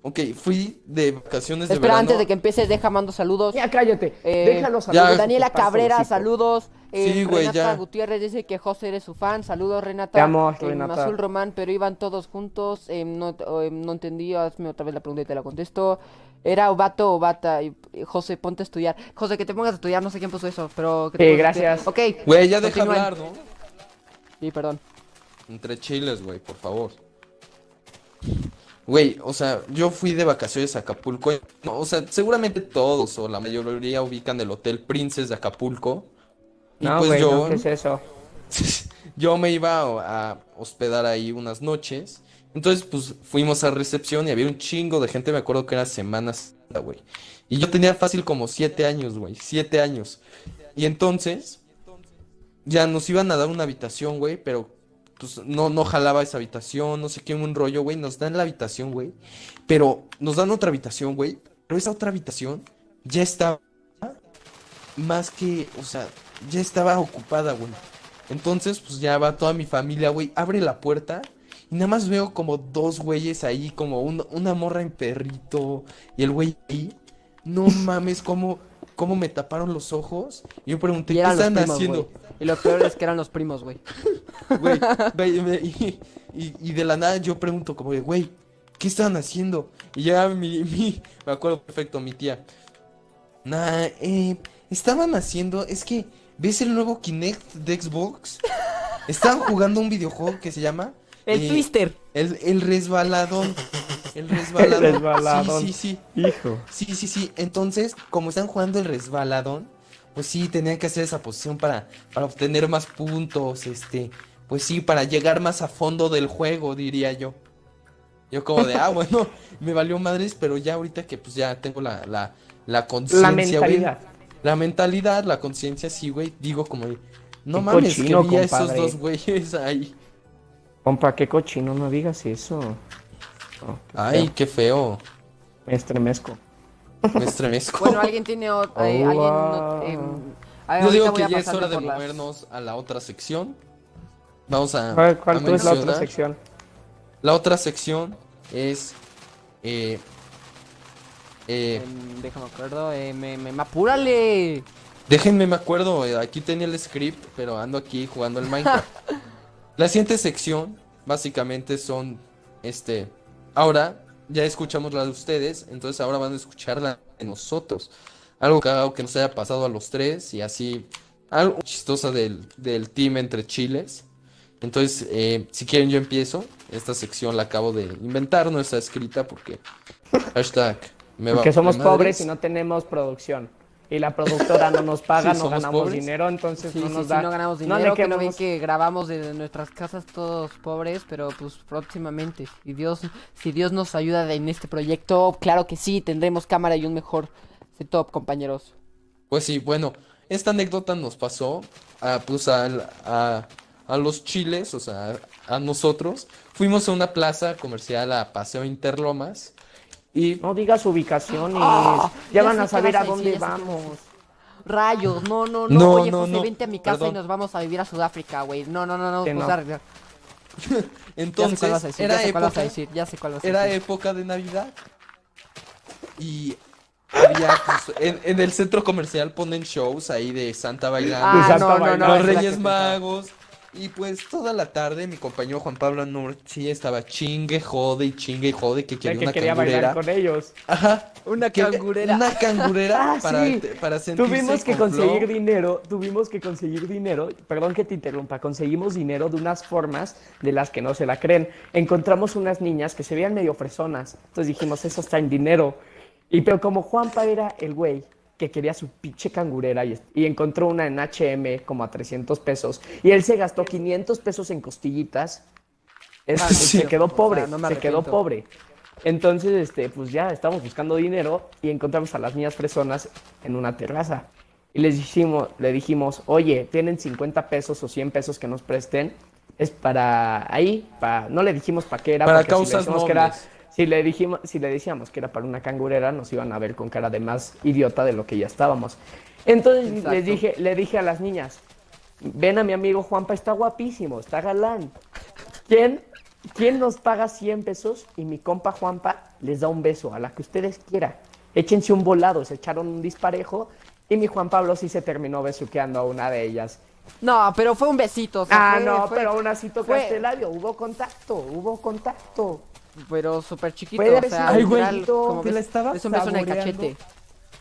Speaker 3: Ok, fui de vacaciones de
Speaker 1: Espera,
Speaker 3: verano.
Speaker 1: antes de que empieces, deja mando saludos.
Speaker 2: Ya cállate.
Speaker 1: Eh,
Speaker 2: Déjalos
Speaker 3: ya.
Speaker 2: saludos.
Speaker 1: Daniela Cabrera, saludos. Eh,
Speaker 3: Sí, güey,
Speaker 1: Renata
Speaker 3: ya.
Speaker 1: Gutiérrez dice que José eres su fan. Saludos, Renata.
Speaker 2: Te amo,
Speaker 1: Eh,
Speaker 2: Renata.
Speaker 1: Azul Román, pero iban todos juntos. eh, no, eh, no entendí. Hazme otra vez la pregunta y te la contesto. ¿Era vato o bata? Y, y, José, ponte a estudiar. José, que te pongas a estudiar. No sé quién puso eso, pero. Que te a estudiar.
Speaker 2: gracias.
Speaker 1: Ok.
Speaker 3: Güey, ya deja
Speaker 1: continúen.
Speaker 3: hablar, ¿no?
Speaker 1: Sí, perdón.
Speaker 3: Entre chiles, güey, por favor. Güey, o sea, yo fui de vacaciones a Acapulco. no, o sea, seguramente todos o la mayoría ubican el Hotel Princess de Acapulco. Y
Speaker 2: No,
Speaker 3: pues yo,
Speaker 2: no, ¿qué es eso?
Speaker 3: yo me iba a, a hospedar ahí unas noches. Entonces, pues fuimos a recepción y había un chingo de gente. Me acuerdo que era Semana Santa, güey. Y yo tenía fácil como siete años, güey. Siete años. Y entonces, ya nos iban a dar una habitación, güey, pero pues no, no jalaba esa habitación, no sé qué, un rollo, güey. Nos dan la habitación, güey. Pero nos dan otra habitación, güey. Pero esa otra habitación ya estaba más que, o sea, ya estaba ocupada, güey. Entonces, pues ya va toda mi familia, güey. Abre la puerta y nada más veo como dos güeyes ahí, como un- una morra en perrito y el güey ahí. No mames, cómo, cómo me taparon los ojos. Y yo pregunté, ¿qué están
Speaker 1: primos,
Speaker 3: haciendo?
Speaker 1: Y lo peor es que eran los primos, güey.
Speaker 3: Güey, y, y- y de la nada yo pregunto como de, güey, ¿qué estaban haciendo? Y ya mi, mi, me acuerdo perfecto, mi tía. Nah, eh, estaban haciendo, es que, ¿ves el nuevo Kinect de Xbox? Estaban jugando un videojuego que se llama...
Speaker 1: El
Speaker 3: eh,
Speaker 1: Twister.
Speaker 3: El, el resbaladón. El resbaladón.
Speaker 2: resbaladón.
Speaker 3: Sí, sí,
Speaker 2: Hijo.
Speaker 3: sí. Sí, sí, sí. Entonces, como están jugando el resbaladón, pues sí, tenían que hacer esa posición para, para obtener más puntos, este, pues sí, para llegar más a fondo del juego, diría yo. Yo como de, ah, bueno, me valió madres, pero ya ahorita que pues ya tengo la, la, la conciencia,
Speaker 2: La
Speaker 3: güey,
Speaker 2: mentalidad.
Speaker 3: La mentalidad, la conciencia, sí, güey, digo como no mames, que vi a esos dos güeyes ahí.
Speaker 2: Compa, qué cochino, no digas eso. Qué
Speaker 3: Ay, qué feo,
Speaker 2: Me estremezco.
Speaker 3: Me estremezco.
Speaker 1: Bueno, alguien tiene ot- eh,
Speaker 2: Oh,
Speaker 1: alguien
Speaker 2: wow.
Speaker 1: no- ver,
Speaker 3: Yo digo que ya es hora de
Speaker 1: las-
Speaker 3: movernos a la otra sección. Vamos a,
Speaker 2: ¿Cuál, cuál
Speaker 3: a
Speaker 2: tú es la otra sección?
Speaker 3: La otra sección es. Eh, eh,
Speaker 1: Em, déjame acuerdo, eh, me, me, me- apúrale.
Speaker 3: déjenme, me acuerdo, eh, aquí tenía el script, pero ando aquí jugando el Minecraft. la siguiente sección, básicamente, son. Este. Ahora, ya escuchamos la de ustedes, entonces ahora van a escuchar la de nosotros. Algo que, algo que nos haya pasado a los tres y así. Algo chistosa del, del team entre chiles. Entonces, eh, si quieren yo empiezo. Esta sección la acabo de inventar, no está escrita porque hashtag me va
Speaker 2: Porque somos pobres y no tenemos producción. Y la productora no nos paga,
Speaker 3: Sí,
Speaker 2: no ganamos
Speaker 3: pobres.
Speaker 2: dinero, entonces
Speaker 1: Sí,
Speaker 2: no nos
Speaker 1: sí,
Speaker 2: da.
Speaker 1: no ganamos
Speaker 2: no le
Speaker 1: dinero, que no ven que grabamos desde nuestras casas todos pobres, pero pues próximamente. Y Dios, si Dios nos ayuda en este proyecto, claro que sí, tendremos cámara y un mejor setup, compañeros.
Speaker 3: Pues sí, bueno, esta anécdota nos pasó a, pues, al- a, a los chiles, o sea, a nosotros. Fuimos a una plaza comercial a Paseo Interlomas y
Speaker 2: No digas ubicaciones.
Speaker 1: Ah,
Speaker 2: ya
Speaker 1: ya
Speaker 2: van a saber a
Speaker 1: a
Speaker 2: dónde
Speaker 1: decir,
Speaker 2: vamos.
Speaker 1: Rayos, no, no, no.
Speaker 3: No,
Speaker 1: Oye,
Speaker 3: no,
Speaker 1: José,
Speaker 3: no,
Speaker 1: vente a mi casa
Speaker 3: perdón.
Speaker 1: y nos vamos a vivir a Sudáfrica, güey. No, no, no, no,
Speaker 2: Que
Speaker 1: pues,
Speaker 2: no.
Speaker 1: arreglar. Ya sé cuál
Speaker 3: entonces
Speaker 1: vas a decir,
Speaker 3: era
Speaker 1: ya sé cuál vas a
Speaker 3: época,
Speaker 1: decir, ya sé cuál vas a
Speaker 3: era
Speaker 1: decir.
Speaker 3: época de Navidad y había, pues, en, en el centro comercial ponen shows ahí de Santa bailando.
Speaker 1: Ah,
Speaker 2: Santa
Speaker 1: no, no,
Speaker 2: bailando.
Speaker 1: no.
Speaker 3: los Reyes. Magos. Y pues toda la tarde mi compañero Juan Pablo Norchi estaba chingue, jode y chingue y jode que quería
Speaker 2: que
Speaker 3: una
Speaker 2: quería
Speaker 3: cangurera.
Speaker 2: bailar con ellos.
Speaker 3: Ajá.
Speaker 1: Una
Speaker 3: que-
Speaker 1: cangurera.
Speaker 3: Una cangurera
Speaker 2: Ah,
Speaker 3: para,
Speaker 2: sí.
Speaker 3: para sentirse
Speaker 2: Tuvimos que
Speaker 3: con
Speaker 2: conseguir
Speaker 3: flow.
Speaker 2: dinero, tuvimos que conseguir dinero, perdón que te interrumpa, conseguimos dinero de unas formas de las que no se la creen. Encontramos unas niñas que se veían medio fresonas, entonces dijimos, eso está en dinero. Y pero como Juanpa era el güey que quería su pinche cangurera y, y encontró una en H&M como a 300 pesos, y él se gastó 500 pesos en costillitas, es-
Speaker 1: Ah,
Speaker 2: se quedó
Speaker 1: O sea,
Speaker 2: pobre,
Speaker 1: no
Speaker 2: se quedó pobre. Entonces, este, pues ya estábamos buscando dinero y encontramos a las niñas fresonas en una terraza. Y les dijimos, le dijimos, oye, tienen 50 pesos o 100 pesos que nos presten. Es para ahí, para, no le dijimos para qué era,
Speaker 3: Para
Speaker 2: porque si le
Speaker 3: causas
Speaker 2: decimos que era. Si le, dijimos, si le decíamos que era para una cangurera, nos iban a ver con cara de más idiota de lo que ya estábamos. Entonces
Speaker 1: Exacto.
Speaker 2: les dije, le dije a las niñas, ven a mi amigo Juanpa, está guapísimo, está galán. ¿Quién, ¿Quién nos paga 100 pesos? Y mi compa Juanpa les da un beso, a la que ustedes quieran. Échense un volado, se echaron un disparejo y mi Juan Pablo sí se terminó besuqueando a una de ellas.
Speaker 1: No, pero fue un besito. o sea,
Speaker 2: Ah,
Speaker 1: fue-
Speaker 2: no,
Speaker 1: fue-
Speaker 2: pero aún así tocaste el labio, hubo contacto, hubo contacto.
Speaker 1: Pero súper chiquito,
Speaker 2: Puede
Speaker 1: o sea,
Speaker 2: decir,
Speaker 3: güey,
Speaker 1: literal, como
Speaker 3: te la
Speaker 1: ves,
Speaker 3: estabas
Speaker 1: es un beso en el
Speaker 3: saboreando.
Speaker 1: cachete.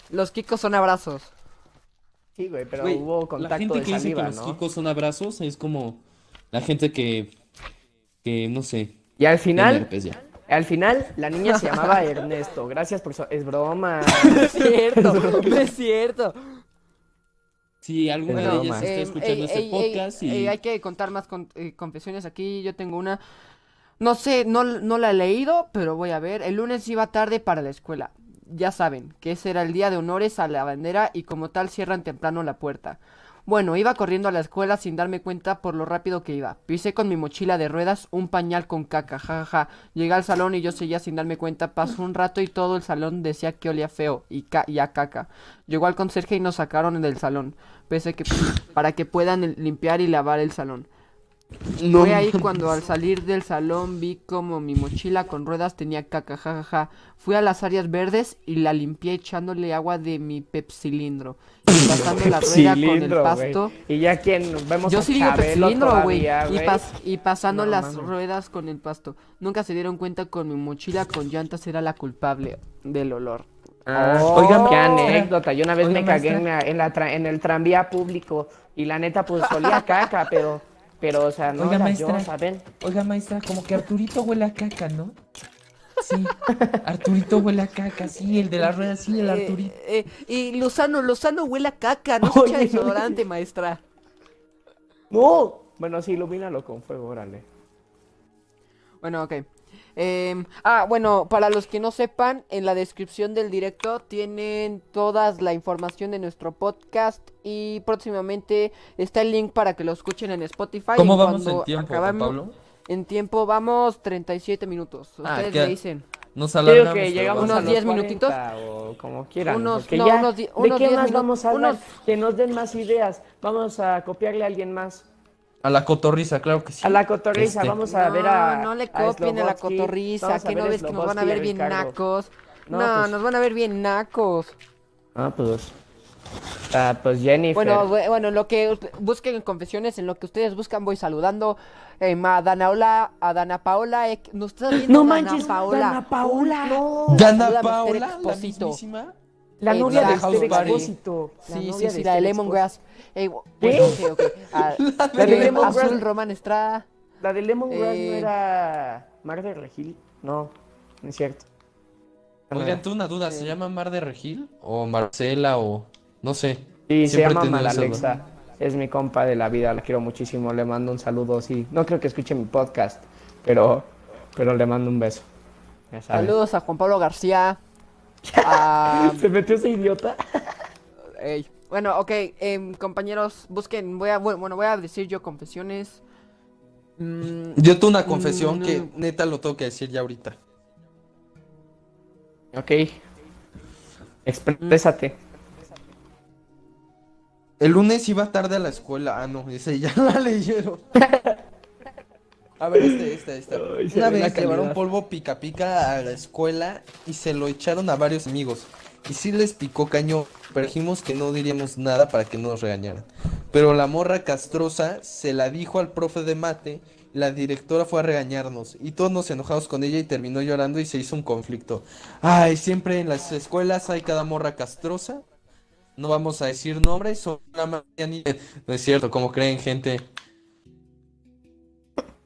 Speaker 1: Los kikos son abrazos.
Speaker 2: Sí, güey, pero
Speaker 3: Güey,
Speaker 2: hubo
Speaker 3: la
Speaker 2: contacto
Speaker 3: gente
Speaker 2: de
Speaker 3: que dice
Speaker 2: saliva,
Speaker 3: que los
Speaker 2: ¿no?
Speaker 3: kikos son abrazos es como la gente que, que no sé,
Speaker 2: Y al
Speaker 3: tiene
Speaker 2: final,
Speaker 3: herpes ya.
Speaker 2: al final, la niña se llamaba Ernesto. Gracias por eso. Es broma.
Speaker 1: Es cierto, no es cierto.
Speaker 3: Si alguna
Speaker 2: Bueno,
Speaker 3: de ellas
Speaker 2: ma.
Speaker 3: está
Speaker 1: Em,
Speaker 3: escuchando
Speaker 1: ey,
Speaker 3: este
Speaker 1: ey,
Speaker 3: podcast
Speaker 1: ey,
Speaker 3: y
Speaker 1: ey, hay que contar más con- eh, confesiones aquí. Yo tengo una. No sé, no, no la he leído, pero voy a ver. El lunes iba tarde para la escuela. Ya saben, que ese era el día de honores a la bandera y como tal cierran temprano la puerta. Bueno, iba corriendo a la escuela sin darme cuenta por lo rápido que iba. Pisé con mi mochila de ruedas un pañal con caca, jajaja. Llegué al salón y yo seguía sin darme cuenta. Pasó un rato y todo el salón decía que olía feo y, ca- y a caca. Llegó al conserje y nos sacaron del salón. Pese que para que puedan limpiar y lavar el salón. Fue ahí cuando al salir del salón vi como mi mochila con ruedas tenía caca, jajaja. Fui a las áreas verdes y la limpié echándole agua de mi pepsilindro. Y pasando la rueda con el pasto.
Speaker 2: Y ya quien vemos
Speaker 1: Yo
Speaker 2: a
Speaker 1: sí digo pepsilindro, güey. Y, pas- y pasando
Speaker 2: No
Speaker 1: las ruedas con el pasto. Nunca se dieron cuenta con mi mochila con llantas era la culpable del olor.
Speaker 2: Ah,
Speaker 1: Oh.
Speaker 2: Oigan, qué anécdota. Yo una vez me cagué en, la- en, la tra- en el tranvía público y la neta, pues olía a caca, pero, pero, o sea, no
Speaker 3: Oiga,
Speaker 2: era
Speaker 3: maestra.
Speaker 2: yo, ¿saben?
Speaker 3: Oiga, maestra, como que Arturito huele a caca, ¿no? Sí, Arturito huele a caca, sí, el de la rueda, sí, el Arturito.
Speaker 1: Eh, eh, y Lozano, Lozano huele a caca, no se echa desodorante, maestra.
Speaker 2: ¡No! Bueno, sí, ilumínalo con fuego, órale.
Speaker 1: Bueno, ok. Em, ah, bueno, para los que no sepan, en la descripción del directo tienen toda la información de nuestro podcast y próximamente está el link para que lo escuchen en Spotify.
Speaker 3: ¿Cómo
Speaker 1: Y
Speaker 3: vamos en tiempo,
Speaker 1: acabamos-
Speaker 3: Pablo?
Speaker 1: En tiempo vamos 37 minutos.
Speaker 3: Ah,
Speaker 1: Ustedes
Speaker 3: ¿qué?
Speaker 1: me dicen.
Speaker 3: Nos
Speaker 2: Creo
Speaker 3: alargamos.
Speaker 2: que llegamos
Speaker 1: Unos
Speaker 2: a
Speaker 3: vamos.
Speaker 2: los
Speaker 1: 10
Speaker 2: 40
Speaker 1: minutitos.
Speaker 2: O como quieran.
Speaker 1: Unos-
Speaker 2: porque
Speaker 1: no,
Speaker 2: ya,
Speaker 1: unos di-
Speaker 2: ¿De
Speaker 1: unos
Speaker 2: qué
Speaker 1: 10
Speaker 2: más vamos a hablar?
Speaker 1: unos-
Speaker 2: Que nos den más ideas. Vamos a copiarle a alguien más.
Speaker 3: A la cotorriza, claro que sí.
Speaker 2: A la cotorriza,
Speaker 3: Este,
Speaker 2: vamos a
Speaker 1: no,
Speaker 2: ver a.
Speaker 1: no le copien a, la cotorriza, que no ves que nos van a ver bien
Speaker 2: Ricardo.
Speaker 1: nacos.
Speaker 2: No,
Speaker 1: No,
Speaker 2: pues-
Speaker 1: nos van a ver bien nacos.
Speaker 2: Ah, pues. Ah, pues Jennifer.
Speaker 1: Bueno, bu- bueno, lo que us- busquen en confesiones, en lo que ustedes buscan, voy saludando eh, a Dana Ola, a Dana Paola. eh, ¿Nos estás viendo,
Speaker 2: no
Speaker 1: Dana
Speaker 2: manches,
Speaker 1: Paola?
Speaker 2: Dana Paola. No.
Speaker 3: Dana Paola, la
Speaker 1: Exposito.
Speaker 3: mismísima.
Speaker 2: La
Speaker 1: Eh,
Speaker 2: novia
Speaker 1: la
Speaker 2: de
Speaker 1: de House.
Speaker 2: Expósito.
Speaker 1: Sí,
Speaker 2: novia
Speaker 1: sí,
Speaker 2: de
Speaker 1: sí, la de Lemongrass. Eh,
Speaker 2: ¿Qué?
Speaker 1: bueno, ok, ok. Ah,
Speaker 2: La de
Speaker 1: eh,
Speaker 2: Lemongrass.
Speaker 1: Azul Roman Estrada.
Speaker 2: La de Lemongrass no
Speaker 1: Eh.
Speaker 2: era Mar de Regil. No, no es cierto. No
Speaker 3: Oigan, tú una duda, ¿se llama Mar de Regil? ¿O Marcela o...? No sé.
Speaker 2: Sí, se
Speaker 3: Siempre he
Speaker 2: llama
Speaker 3: esa
Speaker 2: Malalexa. Es mi compa de la vida, la quiero muchísimo. Le mando un saludo, sí. No creo que escuche mi podcast, pero, pero le mando un beso.
Speaker 1: Saludos a Juan Pablo García. A-
Speaker 2: ¿Se metió ese idiota?
Speaker 1: Ey, Bueno, ok, em, compañeros, busquen, voy a, bu- bueno, voy a decir yo confesiones. Mm,
Speaker 3: Yo tengo una confesión
Speaker 1: Mm,
Speaker 3: que
Speaker 1: no.
Speaker 3: neta lo tengo que decir ya ahorita.
Speaker 2: Ok. Exprésate.
Speaker 3: El lunes iba tarde a la escuela. Ah, no, ese ya la leyeron. A ver, este, este, este.
Speaker 2: Ay,
Speaker 3: Una vez llevaron polvo pica pica a la escuela y se lo echaron a varios amigos. Y sí les picó cañón, pero dijimos que no diríamos nada para que no nos regañaran. Pero la morra castrosa se la dijo al profe de mate, la directora fue a regañarnos y todos nos enojamos con ella y terminó llorando y se hizo un conflicto. Ay, siempre en las escuelas hay cada morra castrosa. No vamos a decir nombres, son una. No es cierto, como creen gente.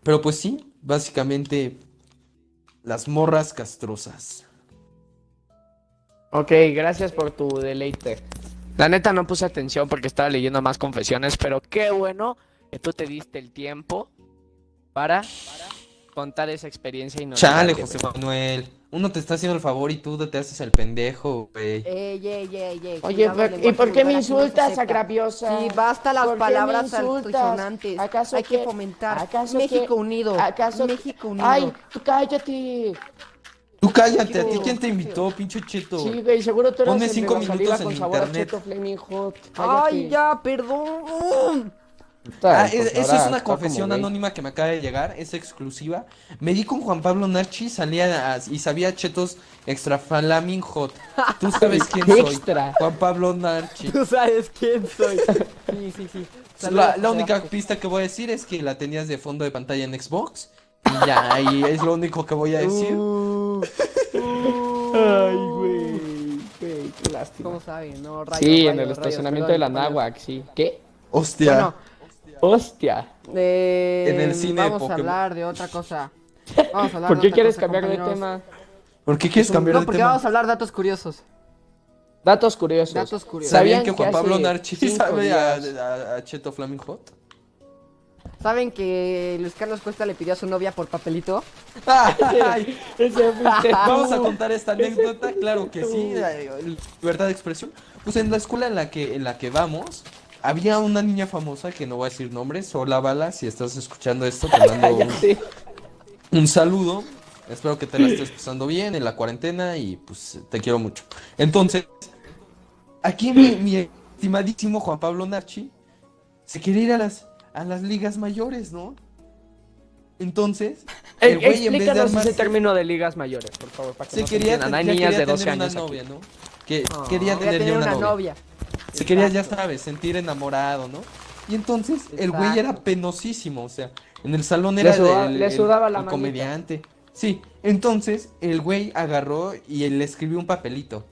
Speaker 3: Pero pues sí, básicamente las morras castrosas.
Speaker 2: Ok, gracias por tu deleite. La neta no puse atención porque estaba leyendo más confesiones, pero qué bueno que tú te diste el tiempo para contar esa experiencia y
Speaker 3: Chale, José Manuel. Uno te está haciendo el favor y tú te haces el pendejo, güey.
Speaker 1: ey, ey, ey, ey,
Speaker 2: Oye,
Speaker 1: cuidado,
Speaker 2: ¿por- ¿y por qué me
Speaker 1: no
Speaker 2: insultas, agraviosa?
Speaker 1: Sí, basta las
Speaker 2: ¿Por qué me
Speaker 1: palabras
Speaker 2: insultas?
Speaker 1: altisonantes.
Speaker 2: ¿Acaso
Speaker 1: Hay que
Speaker 2: que-
Speaker 1: fomentar
Speaker 2: acaso
Speaker 1: México
Speaker 2: que-
Speaker 1: unido.
Speaker 2: ¿Acaso?
Speaker 1: México unido.
Speaker 2: Ay, tú cállate.
Speaker 3: Tú cállate, ¿a ti quién te invitó, pinche cheto?
Speaker 2: Sí, güey, seguro tú eras
Speaker 3: Ponme cinco minutos en
Speaker 2: con
Speaker 3: internet.
Speaker 2: Cheto Flaming Hot.
Speaker 1: Ay, ya, perdón.
Speaker 2: Puta,
Speaker 3: Ah,
Speaker 2: pues
Speaker 3: es- eso es una confesión anónima que me acaba de llegar, es exclusiva. Me di con Juan Pablo Narchi, salía a- y sabía chetos extra flaming hot. Tú sabes quién soy.
Speaker 2: Extra.
Speaker 3: Juan Pablo Narchi.
Speaker 1: Tú sabes quién soy. Sí, sí, sí.
Speaker 3: La, la única pista que voy a decir es que la tenías de fondo de pantalla en Xbox. Y ya, y es lo único que voy a decir.
Speaker 1: Uh,
Speaker 2: Ay, güey. Güey, qué lástima.
Speaker 1: ¿Cómo saben? No, rayos,
Speaker 2: Sí, en
Speaker 1: rayos,
Speaker 2: el
Speaker 1: rayos,
Speaker 2: estacionamiento
Speaker 1: perdón,
Speaker 2: de la. Náhuac, sí. ¿Qué?
Speaker 3: Hostia.
Speaker 1: Bueno,
Speaker 2: Hostia.
Speaker 1: eh,
Speaker 3: En el cine
Speaker 1: vamos
Speaker 3: Pokémon.
Speaker 1: a hablar de otra cosa. Vamos a hablar
Speaker 2: ¿Por
Speaker 1: de
Speaker 2: qué
Speaker 1: otra
Speaker 2: quieres
Speaker 1: cosa,
Speaker 2: cambiar de tema?
Speaker 3: ¿Por qué quieres cambiar
Speaker 1: No,
Speaker 3: de
Speaker 1: porque
Speaker 3: tema?
Speaker 1: vamos a hablar de datos curiosos.
Speaker 2: Datos curiosos.
Speaker 1: Datos curiosos.
Speaker 3: ¿Sabían
Speaker 2: ¿Sabían
Speaker 3: que Juan Pablo Narchi sabe a, a- a Cheto Flaming Hot?
Speaker 1: ¿Saben que Luis Carlos Cuesta le pidió a su novia por papelito?
Speaker 3: Ay,
Speaker 2: Ese fuiste
Speaker 3: Vamos a contar esta anécdota, claro que sí, libertad de expresión. Pues en la escuela en la que en la que vamos había una niña famosa que no voy a decir nombres, hola Bala, si estás escuchando esto te mando un, un saludo. Espero que te la estés pasando bien en la cuarentena y pues te quiero mucho. Entonces, aquí mi, mi estimadísimo Juan Pablo Narchi se quiere ir a las a las ligas mayores, ¿no? Entonces,
Speaker 2: Eh,
Speaker 3: el güey en vez de
Speaker 2: Explícanos
Speaker 3: armarse-
Speaker 2: ese término de ligas mayores, por favor, para que
Speaker 3: se
Speaker 2: no
Speaker 3: quería,
Speaker 2: entiendan. Hay niñas de 12
Speaker 3: tener
Speaker 2: años aquí.
Speaker 3: novia, ¿no? Que
Speaker 2: Ah.
Speaker 3: quería
Speaker 1: Quería
Speaker 3: tener una, novia. Se quería, ya sabes, sentir enamorado, ¿no? Y entonces el güey era penosísimo, o sea, en el salón
Speaker 2: Le
Speaker 3: era el,
Speaker 2: le
Speaker 3: el-
Speaker 2: sudaba la
Speaker 3: el comediante. Sí, entonces el güey agarró y le escribió un papelito.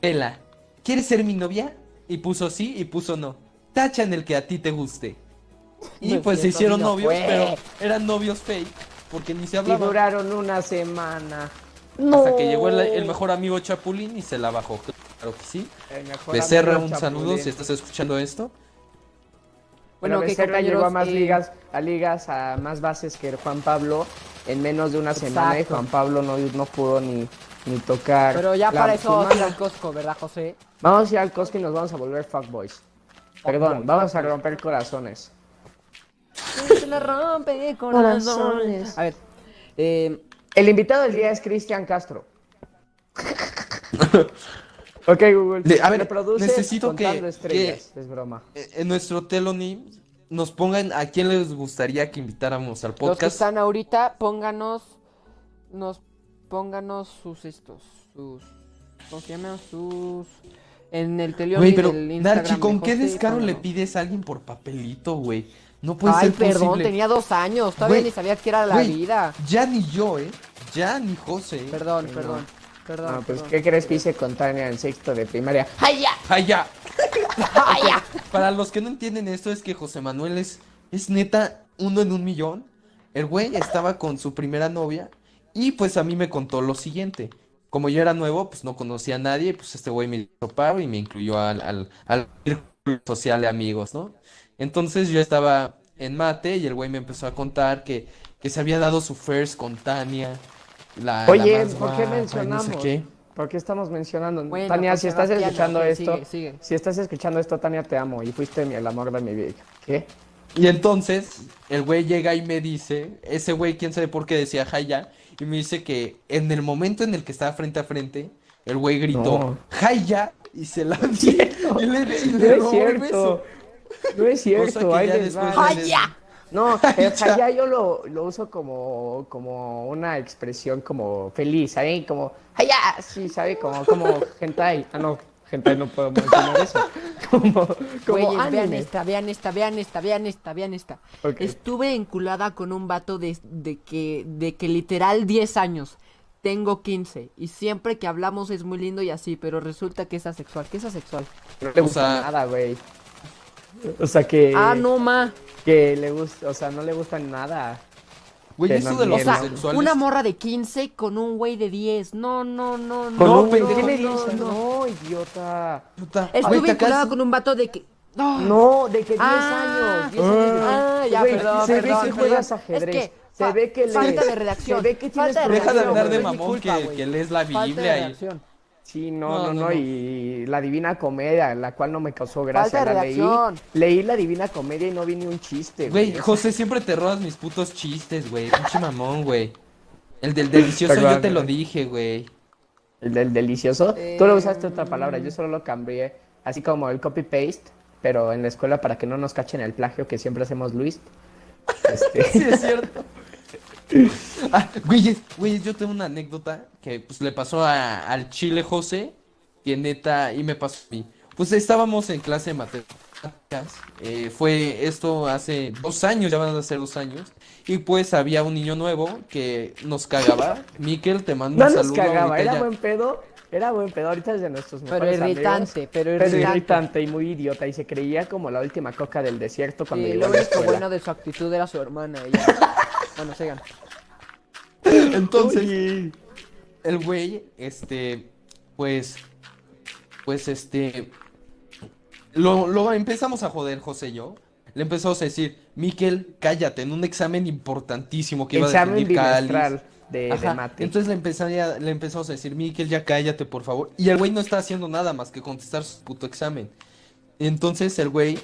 Speaker 3: Vela, ¿quieres ser mi novia? Y puso sí y puso no. Tacha en el que a ti te guste. Y
Speaker 1: Me
Speaker 3: pues se hicieron novios,
Speaker 1: fue.
Speaker 3: pero eran novios fake, porque ni se
Speaker 2: Y
Speaker 3: hablaban.
Speaker 2: duraron una semana.
Speaker 3: Hasta que llegó el, el mejor amigo Chapulín y se la bajó. Claro que sí. Becerra, un saludo si estás escuchando esto.
Speaker 2: Bueno,
Speaker 1: Bueno, que
Speaker 2: Becerra llegó a más
Speaker 1: eh,
Speaker 2: ligas, a ligas, a más bases que Juan Pablo en menos de una semana y. Juan Pablo no, no pudo ni, ni tocar.
Speaker 1: Pero ya
Speaker 2: la-
Speaker 1: para eso vamos a ir
Speaker 2: mano.
Speaker 1: al Costco, ¿verdad, José?
Speaker 2: Vamos a ir al Costco y nos vamos a volver fuckboys. Perdón, vamos a romper corazones.
Speaker 1: Se le rompe corazones. A ver, eh,
Speaker 2: El invitado del día es Cristian Castro. ok, Google.
Speaker 3: Le- a ver, necesito que-
Speaker 2: estrellas. Es broma.
Speaker 3: Eh, En nuestro Telonym nos pongan a quién les gustaría que invitáramos al
Speaker 1: los que
Speaker 3: podcast.
Speaker 1: están ahorita, pónganos, nos, pónganos sus estos, sus, ¿cómo se llaman? Sus, en el teleón
Speaker 3: Güey, pero
Speaker 1: del Instagram
Speaker 3: Narchi, ¿con qué descaro le pides a alguien por papelito, güey? No puede
Speaker 1: Ay,
Speaker 3: ser
Speaker 1: perdón,
Speaker 3: posible.
Speaker 1: tenía dos años, todavía
Speaker 3: Güey,
Speaker 1: ni sabía qué era la
Speaker 3: güey,
Speaker 1: vida.
Speaker 3: Ya ni yo, ¿eh? Ya ni José. ¿eh?
Speaker 1: Perdón, perdón. Perdón.
Speaker 2: No, pues,
Speaker 1: perdón.
Speaker 2: ¿qué crees que hice con Tania en sexto de primaria?
Speaker 3: ¡Ay, ya! Para los que no entienden esto, es que José Manuel es, es neta uno en un millón. El güey estaba con su primera novia y pues a mí me contó lo siguiente. Como yo era nuevo, pues no conocía a nadie, pues este güey me hizo paro y me incluyó al, al, al círculo social de amigos, ¿no? Entonces yo estaba en mate y el güey me empezó a contar que, que se había dado su first con Tania, la, la
Speaker 2: Oye,
Speaker 3: más
Speaker 2: ¿por qué
Speaker 3: guapa no
Speaker 2: mencionamos?
Speaker 3: sé qué.
Speaker 2: ¿Por qué estamos mencionando?
Speaker 1: Bueno,
Speaker 2: Tania,
Speaker 1: pues,
Speaker 2: si estás
Speaker 1: Sebastián,
Speaker 2: escuchando esto,
Speaker 1: sigue, sigue.
Speaker 2: si estás escuchando esto, Tania, te amo y fuiste mi- el amor de mi vida. ¿Qué?
Speaker 3: Y entonces el güey llega y me dice, ese güey quién sabe por qué decía Jaya, y me dice que en el momento en el que estaba frente a frente, el güey gritó
Speaker 2: No.
Speaker 3: Jaya y se lanzó y le, y
Speaker 2: No es
Speaker 3: robó el beso.
Speaker 2: cierto. No es cierto.
Speaker 3: que
Speaker 2: ahí
Speaker 3: ya
Speaker 2: les va.
Speaker 3: después de-
Speaker 1: ¡Jaya!
Speaker 2: No, el
Speaker 3: Jaya.
Speaker 2: jaya yo lo, lo uso como, como una expresión como feliz, ¿saben? Como, jaya, sí, ¿sabe? Como, como hentai. Ah, no, hentai no puedo mencionar eso. Como, como
Speaker 1: Güeyes, vean
Speaker 2: anime.
Speaker 1: esta, vean esta, vean esta, vean esta, vean esta.
Speaker 2: Ok.
Speaker 1: Estuve enculada con un vato de, de que, de que literal 10 años. Tengo 15. Y siempre que hablamos es muy lindo y así, pero resulta que es asexual. ¿Qué es asexual?
Speaker 2: No le
Speaker 3: O
Speaker 2: gusta
Speaker 3: sea-
Speaker 2: nada, güey. O sea que,
Speaker 1: Ah, no, ma.
Speaker 2: que le gusta, o sea, no le gusta nada.
Speaker 3: Güey, eso
Speaker 2: no
Speaker 3: de los
Speaker 1: O sea,
Speaker 3: homosexuales.
Speaker 1: una morra de 15 con un güey de 10. No, no, no, no.
Speaker 3: No,
Speaker 2: un-
Speaker 3: pendejo,
Speaker 2: ¿Qué le
Speaker 1: no,
Speaker 2: dices?
Speaker 1: no.
Speaker 2: No, idiota.
Speaker 3: Puta,
Speaker 1: Estuve
Speaker 3: acabas-
Speaker 1: con un vato de que. No.
Speaker 2: No, de que 10
Speaker 1: Ah,
Speaker 2: años. 10 años
Speaker 1: Ah, ya,
Speaker 2: Güey,
Speaker 1: perdón,
Speaker 2: se
Speaker 1: perdón,
Speaker 2: ve que
Speaker 1: perdón.
Speaker 2: juegas
Speaker 1: Es
Speaker 2: ajedrez.
Speaker 1: que
Speaker 2: se ve que lees.
Speaker 1: falta de redacción.
Speaker 2: Se ve que tienes
Speaker 1: Falta de
Speaker 3: Deja de andar de
Speaker 1: es
Speaker 3: mamón
Speaker 1: culpa,
Speaker 3: que, lees la
Speaker 1: Falta de
Speaker 3: Biblia y...
Speaker 2: Sí, no,
Speaker 3: No,
Speaker 2: no,
Speaker 3: no,
Speaker 2: no,
Speaker 3: no.
Speaker 2: y la Divina Comedia, la cual no me causó gracia,
Speaker 1: Falta
Speaker 2: la leí, leí la Divina Comedia y no vi ni un chiste,
Speaker 3: Güey,
Speaker 2: güey.
Speaker 3: José, siempre te robas mis putos chistes, güey. Pinche mamón, güey. El del delicioso
Speaker 2: Perdón,
Speaker 3: yo te lo dije, güey.
Speaker 2: El del delicioso. Tú lo usaste
Speaker 1: Eh,
Speaker 2: otra palabra, yo solo lo cambié. Así como el copy-paste, pero en la escuela para que no nos cachen el plagio que siempre hacemos Luis. Este,
Speaker 3: Sí, es cierto. Ah, güey, güey, yo tengo una anécdota que pues le pasó a- al Chile José, que neta, y me pasó a mí. Pues estábamos en clase de matemáticas, eh, fue esto hace dos años, ya van a ser dos años, y pues había un niño nuevo que nos cagaba. Miquel, te mando
Speaker 2: no
Speaker 3: un
Speaker 2: nos
Speaker 3: saludo.
Speaker 2: cagaba,
Speaker 3: ahorita
Speaker 2: era
Speaker 3: ya-
Speaker 2: buen pedo. Era buen pedo, ahorita es de nuestros
Speaker 1: Pero
Speaker 2: mejores
Speaker 1: irritante,
Speaker 2: amigos,
Speaker 1: pero
Speaker 2: pero
Speaker 1: irritante.
Speaker 2: irritante y muy idiota y se creía como la última coca del desierto cuando
Speaker 1: Sí,
Speaker 2: llegó
Speaker 1: lo
Speaker 2: a la
Speaker 1: único bueno de su actitud era su hermana. y ya. Bueno, sigan.
Speaker 3: Entonces, el güey, este, pues, pues, este, lo, lo empezamos a joder, José y yo. Le empezamos a decir, Miquel, cállate, en un examen importantísimo que iba a
Speaker 2: Examen
Speaker 3: definir Cáliz.
Speaker 2: de, de mate.
Speaker 3: Entonces le, empezaría- le empezamos a decir, Miquel, ya cállate, por favor. Y el güey no está haciendo nada más que contestar su puto examen. Entonces el güey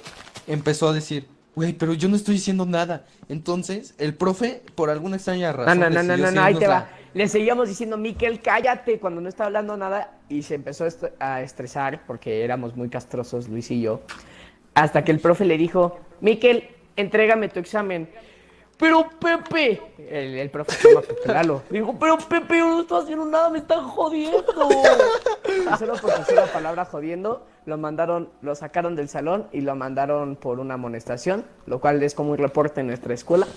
Speaker 3: empezó a decir, güey, pero yo no estoy diciendo nada. Entonces el profe, por alguna extraña razón,
Speaker 2: no, no, no, no, no, ahí te va. Le seguíamos diciendo, Miquel, cállate, cuando no estaba hablando nada, y se empezó a estresar porque éramos muy castrosos, Luis y yo. Hasta que el profe le dijo, Miquel, entrégame tu examen. Pero Pepe, el, el profe se llama Pepe Lalo, dijo, pero Pepe, yo no estoy haciendo nada, me están jodiendo. Y solo por decir la palabra jodiendo, lo mandaron, lo sacaron del salón y lo mandaron por una amonestación, lo cual es como un reporte en nuestra escuela.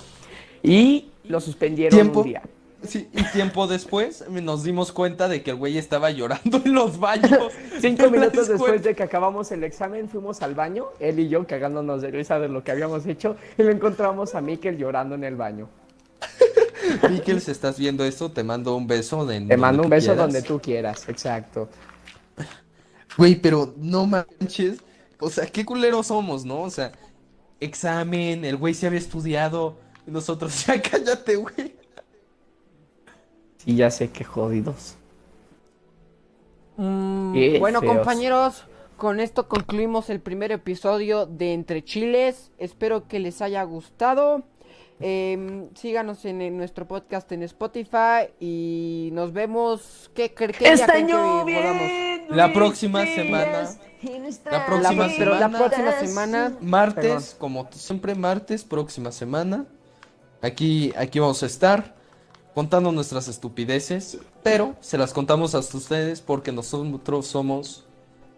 Speaker 2: Y lo suspendieron
Speaker 3: Tiempo.
Speaker 2: un día.
Speaker 3: Sí, y tiempo después nos dimos cuenta de que el güey estaba llorando en los baños.
Speaker 2: Cinco
Speaker 3: de
Speaker 2: minutos después de que acabamos el examen, fuimos al baño, él y yo cagándonos de risa de lo que habíamos hecho, y lo encontramos a Mikel llorando en el baño.
Speaker 3: Miquel, si estás viendo esto, te mando un beso. De,
Speaker 2: Te mando un beso
Speaker 3: quieras.
Speaker 2: donde tú quieras, exacto.
Speaker 3: Güey, pero no manches. O sea, qué culeros somos, ¿no? O sea, examen, el güey se había estudiado. Nosotros, ya cállate, güey.
Speaker 2: Y ya sé que jodidos.
Speaker 1: Mm, bueno,
Speaker 2: feos.
Speaker 1: compañeros, con esto concluimos el primer episodio de Entre Chiles. Espero que les haya gustado. Em, síganos en, en nuestro podcast en Spotify y nos vemos. ¿Qué, qué, qué día
Speaker 2: ¡Está
Speaker 1: creen que volvamos?
Speaker 3: La próxima semana. La
Speaker 1: La-
Speaker 3: próxima
Speaker 1: pero la
Speaker 3: semana.
Speaker 1: próxima semana.
Speaker 3: Martes, como siempre, martes, próxima semana. Aquí, aquí vamos a estar contando nuestras estupideces. Pero se las contamos hasta ustedes porque nosotros somos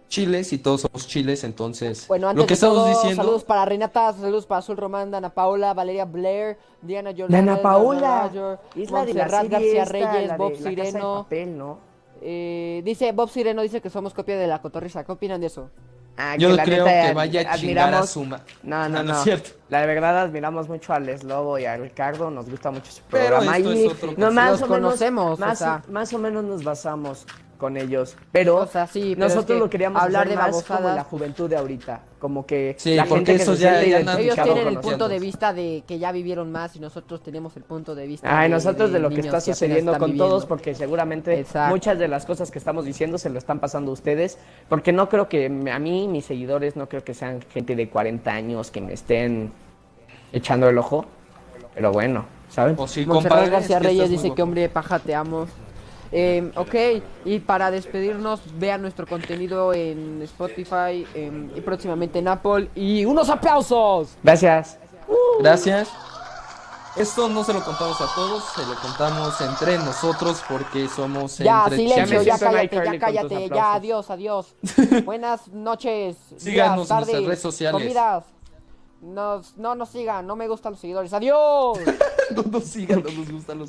Speaker 3: chiles y todos somos chiles. Entonces,
Speaker 1: Bueno, antes
Speaker 3: lo que
Speaker 1: de
Speaker 3: estamos
Speaker 1: todo,
Speaker 3: diciendo.
Speaker 1: saludos para Renata, saludos para Azul Román, Dana Paula, Valeria Blair, Diana Yolanda,
Speaker 2: Dana
Speaker 1: Edna
Speaker 2: Paula,
Speaker 1: Roger,
Speaker 2: es la de la
Speaker 1: García
Speaker 2: esta,
Speaker 1: Reyes,
Speaker 2: la de
Speaker 1: Bob
Speaker 2: La Casa de
Speaker 1: Sireno.
Speaker 2: Papel, ¿no?
Speaker 1: Eh, dice Bob Sireno dice que somos copia de la cotorriza. ¿Qué opinan de eso?
Speaker 2: Ah,
Speaker 3: Yo no
Speaker 2: la
Speaker 3: creo
Speaker 2: neta,
Speaker 3: que vaya a chingar a
Speaker 2: admiramos-
Speaker 3: su ma-
Speaker 2: No, no,
Speaker 3: Ah,
Speaker 2: no.
Speaker 3: es cierto.
Speaker 2: La verdad admiramos mucho a Les Lobo y a Ricardo, nos gusta mucho su
Speaker 3: Pero
Speaker 2: programa.
Speaker 3: esto
Speaker 2: y
Speaker 3: es otro
Speaker 2: no, más
Speaker 1: Los
Speaker 2: o menos,
Speaker 1: conocemos, o
Speaker 2: más,
Speaker 1: sea.
Speaker 2: más o menos nos basamos con ellos. Pero
Speaker 1: O sea, sí, pero es
Speaker 2: nosotros
Speaker 1: que
Speaker 2: lo queríamos
Speaker 1: hablar de
Speaker 2: más como la juventud de ahorita. Como que
Speaker 3: Sí,
Speaker 2: la
Speaker 3: porque
Speaker 2: gente que se
Speaker 3: ya-
Speaker 1: Ellos tienen el
Speaker 2: nosotros.
Speaker 1: punto de vista de que ya vivieron más y nosotros tenemos el punto de vista
Speaker 2: Ay,
Speaker 1: de-
Speaker 2: nosotros de, lo que está sucediendo con
Speaker 1: viviendo.
Speaker 2: todos, porque seguramente
Speaker 1: Exacto.
Speaker 2: muchas de las cosas que estamos diciendo se lo están pasando a ustedes, porque no creo que me- a mí, mis seguidores, no creo que sean gente de 40 años que me estén echando el ojo, pero bueno, ¿saben?
Speaker 3: O sí,
Speaker 1: Montserrat
Speaker 3: compadre,
Speaker 1: García
Speaker 3: es que
Speaker 1: Reyes dice que
Speaker 3: guapo.
Speaker 1: hombre de paja te amo. Eh, ok, y para despedirnos, vean nuestro contenido en Spotify em, y próximamente en Apple. Y unos aplausos.
Speaker 2: Gracias.
Speaker 3: Gracias. Esto no se lo contamos a todos, se lo contamos entre nosotros porque somos
Speaker 1: Ya,
Speaker 3: entre
Speaker 1: silencio, ya cállate, ya cállate, ya, adiós, adiós. Buenas noches,
Speaker 3: Síganos
Speaker 1: días,
Speaker 3: en nuestras redes sociales.
Speaker 1: comidas. Nos, no nos sigan, no me gustan los seguidores. Adiós.
Speaker 3: No nos sigan, no nos gustan los